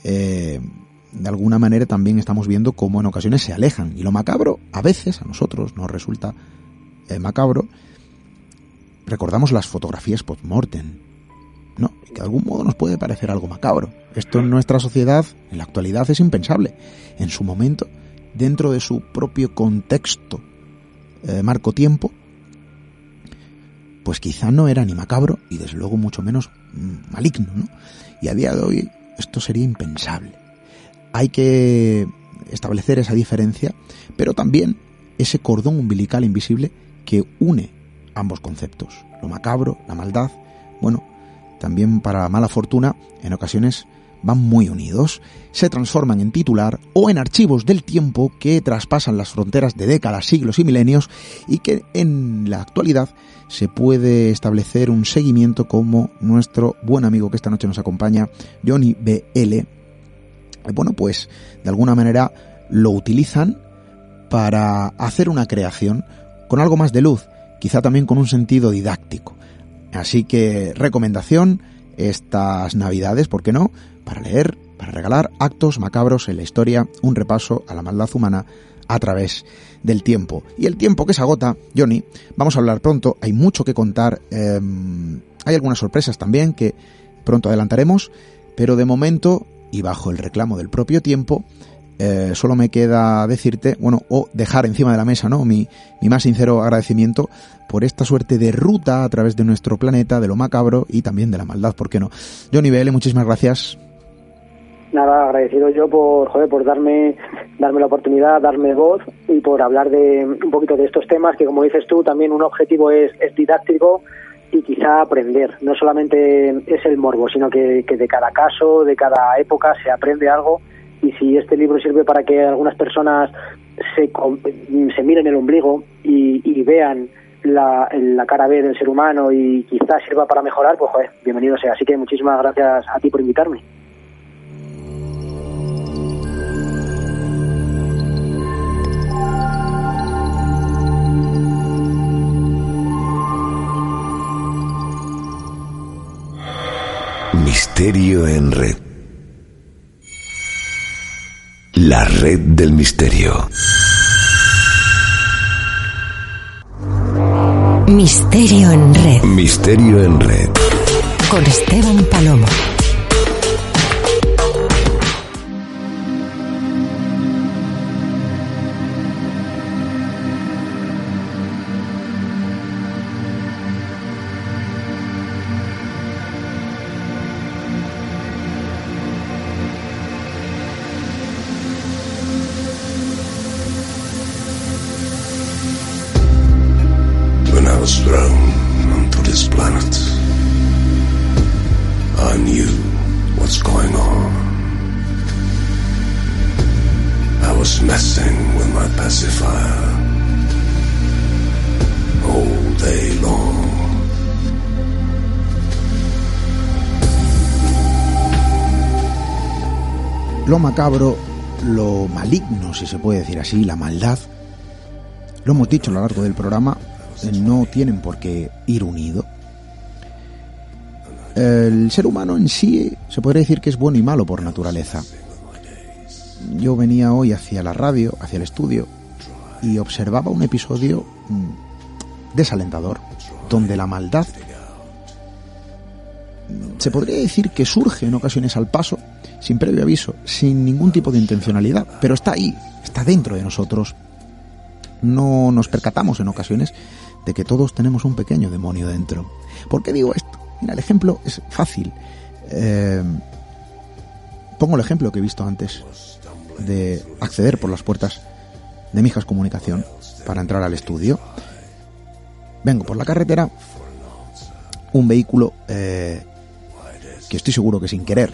eh, de alguna manera también estamos viendo cómo en ocasiones se alejan. Y lo macabro, a veces, a nosotros nos resulta eh, macabro, recordamos las fotografías post-mortem, ¿no? Que de algún modo nos puede parecer algo macabro. Esto en nuestra sociedad, en la actualidad, es impensable. En su momento, dentro de su propio contexto eh, marco tiempo, pues quizá no era ni macabro y desde luego mucho menos mm, maligno, ¿no? Y a día de hoy esto sería impensable. Hay que establecer esa diferencia, pero también ese cordón umbilical invisible que une ambos conceptos, lo macabro, la maldad, bueno, también para mala fortuna, en ocasiones van muy unidos, se transforman en titular o en archivos del tiempo que traspasan las fronteras de décadas, siglos y milenios y que en la actualidad se puede establecer un seguimiento como nuestro buen amigo que esta noche nos acompaña, Johnny BL. Bueno, pues de alguna manera lo utilizan para hacer una creación con algo más de luz, quizá también con un sentido didáctico. Así que recomendación, estas navidades, ¿por qué no? para leer, para regalar actos macabros en la historia, un repaso a la maldad humana a través del tiempo. Y el tiempo que se agota, Johnny, vamos a hablar pronto, hay mucho que contar, em, hay algunas sorpresas también que pronto adelantaremos, pero de momento, y bajo el reclamo del propio tiempo, eh, solo me queda decirte, bueno, o dejar encima de la mesa, ¿no? Mi, mi más sincero agradecimiento por esta suerte de ruta a través de nuestro planeta, de lo macabro y también de la maldad, ¿por qué no? Johnny BL, muchísimas gracias nada, agradecido yo por, joder, por darme, darme la oportunidad, darme voz y por hablar de un poquito de estos temas que, como dices tú, también un objetivo es, es didáctico y quizá aprender. No solamente es el morbo, sino que, que de cada caso, de cada época se aprende algo y si este libro sirve para que algunas personas se, se miren el ombligo y, vean la, la, cara B del ser humano y quizás sirva para mejorar, pues joder, bienvenido sea. Así que muchísimas gracias a ti por invitarme. Misterio en red. La red del misterio. Misterio en red. Misterio en red. Con Esteban Palomo. Macabro, lo maligno, si se puede decir así, la maldad, lo hemos dicho a lo largo del programa, eh, no tienen por qué ir unido. El ser humano en sí se podría decir que es bueno y malo por naturaleza. Yo venía hoy hacia la radio, hacia el estudio, y observaba un episodio mm, desalentador, donde la maldad se podría decir que surge en ocasiones al paso sin previo aviso, sin ningún tipo de intencionalidad, pero está ahí, está dentro de nosotros. No nos percatamos en ocasiones de que todos tenemos un pequeño demonio dentro. ¿Por qué digo esto? Mira, el ejemplo es fácil. Eh, pongo el ejemplo que he visto antes de acceder por las puertas de Mijas Comunicación para entrar al estudio. Vengo por la carretera, un vehículo eh, estoy seguro que sin querer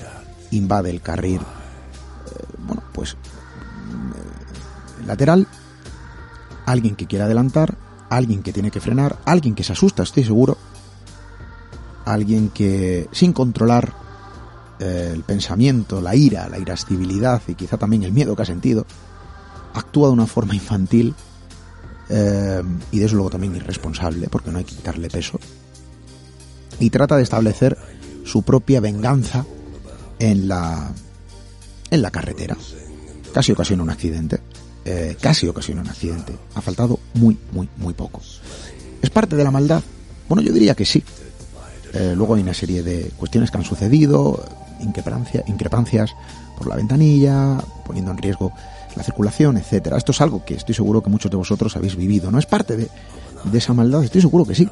invade el carril, eh, bueno, pues mm, lateral, alguien que quiere adelantar, alguien que tiene que frenar, alguien que se asusta, estoy seguro, alguien que sin controlar eh, el pensamiento, la ira, la irascibilidad y quizá también el miedo que ha sentido, actúa de una forma infantil eh, y desde luego también irresponsable, porque no hay que quitarle peso, y trata de establecer su propia venganza en la, en la carretera. Casi ocasiona un accidente. Eh, casi ocasiona un accidente. Ha faltado muy, muy, muy poco. ¿Es parte de la maldad? Bueno, yo diría que sí. Eh, luego hay una serie de cuestiones que han sucedido, increpancia, increpancias por la ventanilla, poniendo en riesgo la circulación, etcétera. Esto es algo que estoy seguro que muchos de vosotros habéis vivido. ¿No es parte de, de esa maldad? Estoy seguro que sí.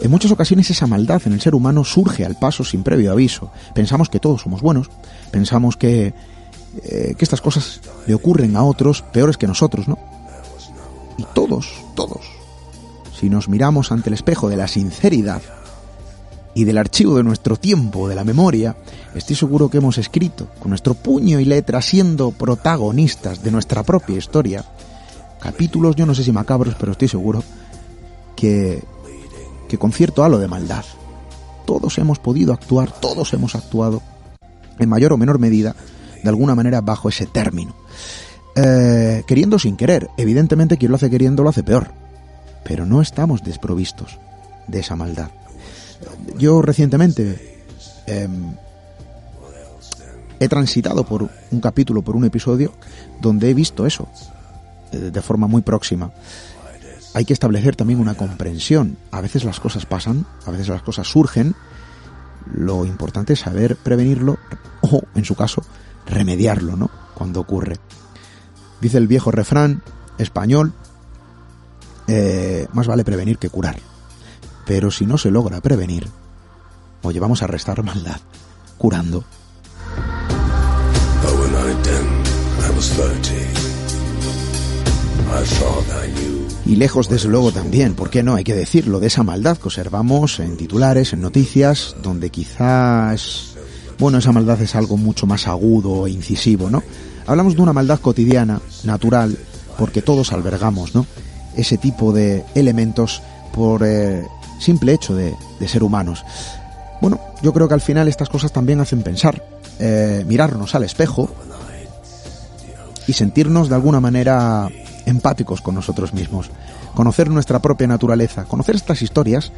En muchas ocasiones esa maldad en el ser humano surge al paso sin previo aviso. Pensamos que todos somos buenos, pensamos que, eh, que estas cosas le ocurren a otros peores que nosotros, ¿no? Y todos, todos, si nos miramos ante el espejo de la sinceridad y del archivo de nuestro tiempo, de la memoria, estoy seguro que hemos escrito con nuestro puño y letra, siendo protagonistas de nuestra propia historia, capítulos, yo no sé si macabros, pero estoy seguro que que con cierto halo de maldad. Todos hemos podido actuar, todos hemos actuado, en mayor o menor medida, de alguna manera bajo ese término. Eh, queriendo sin querer, evidentemente quien lo hace queriendo lo hace peor, pero no estamos desprovistos de esa maldad. Yo recientemente em, he transitado por un capítulo, por un episodio, donde he visto eso, eh, de forma muy próxima hay que establecer también una comprensión. A veces las cosas pasan, a veces las cosas surgen. Lo importante es saber prevenirlo o, en su caso, remediarlo, ¿no? Cuando ocurre. Dice el viejo refrán español, eh, más vale prevenir que curar. Pero si no se logra prevenir, oye, vamos a restar maldad, curando. Y lejos, desde luego, también, ¿por qué no? Hay que decirlo, de esa maldad que observamos en titulares, en noticias, donde quizás, bueno, esa maldad es algo mucho más agudo e incisivo, ¿no? Hablamos de una maldad cotidiana, natural, porque todos albergamos, ¿no? Ese tipo de elementos por eh, simple hecho de, ser humanos. Bueno, yo creo que al final estas cosas también hacen pensar, eh, mirarnos al espejo y sentirnos de alguna manera empáticos con nosotros mismos. Conocer nuestra propia naturaleza, conocer estas historias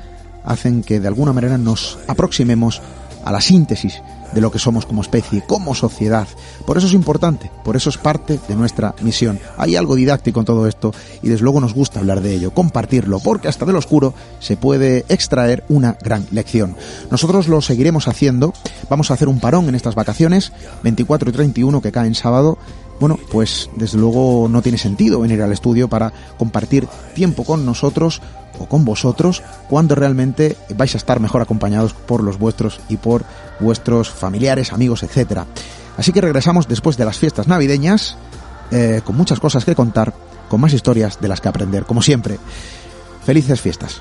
hacen que de alguna manera nos aproximemos a la síntesis de lo que somos como especie, como sociedad. Por eso es importante, por eso es parte de nuestra misión. Hay algo didáctico en todo esto y desde luego nos gusta hablar de ello, compartirlo, porque hasta del oscuro se puede extraer una gran lección. Nosotros lo seguiremos haciendo, vamos a hacer un parón en estas vacaciones, 24 y 31 que caen sábado, bueno, pues desde luego no tiene sentido venir al estudio para compartir tiempo con nosotros o con vosotros cuando realmente vais a estar mejor acompañados por los vuestros y por vuestros familiares, amigos, etcétera. Así que regresamos después de las fiestas navideñas eh, con muchas cosas que contar, con más historias de las que aprender, como siempre. Felices fiestas.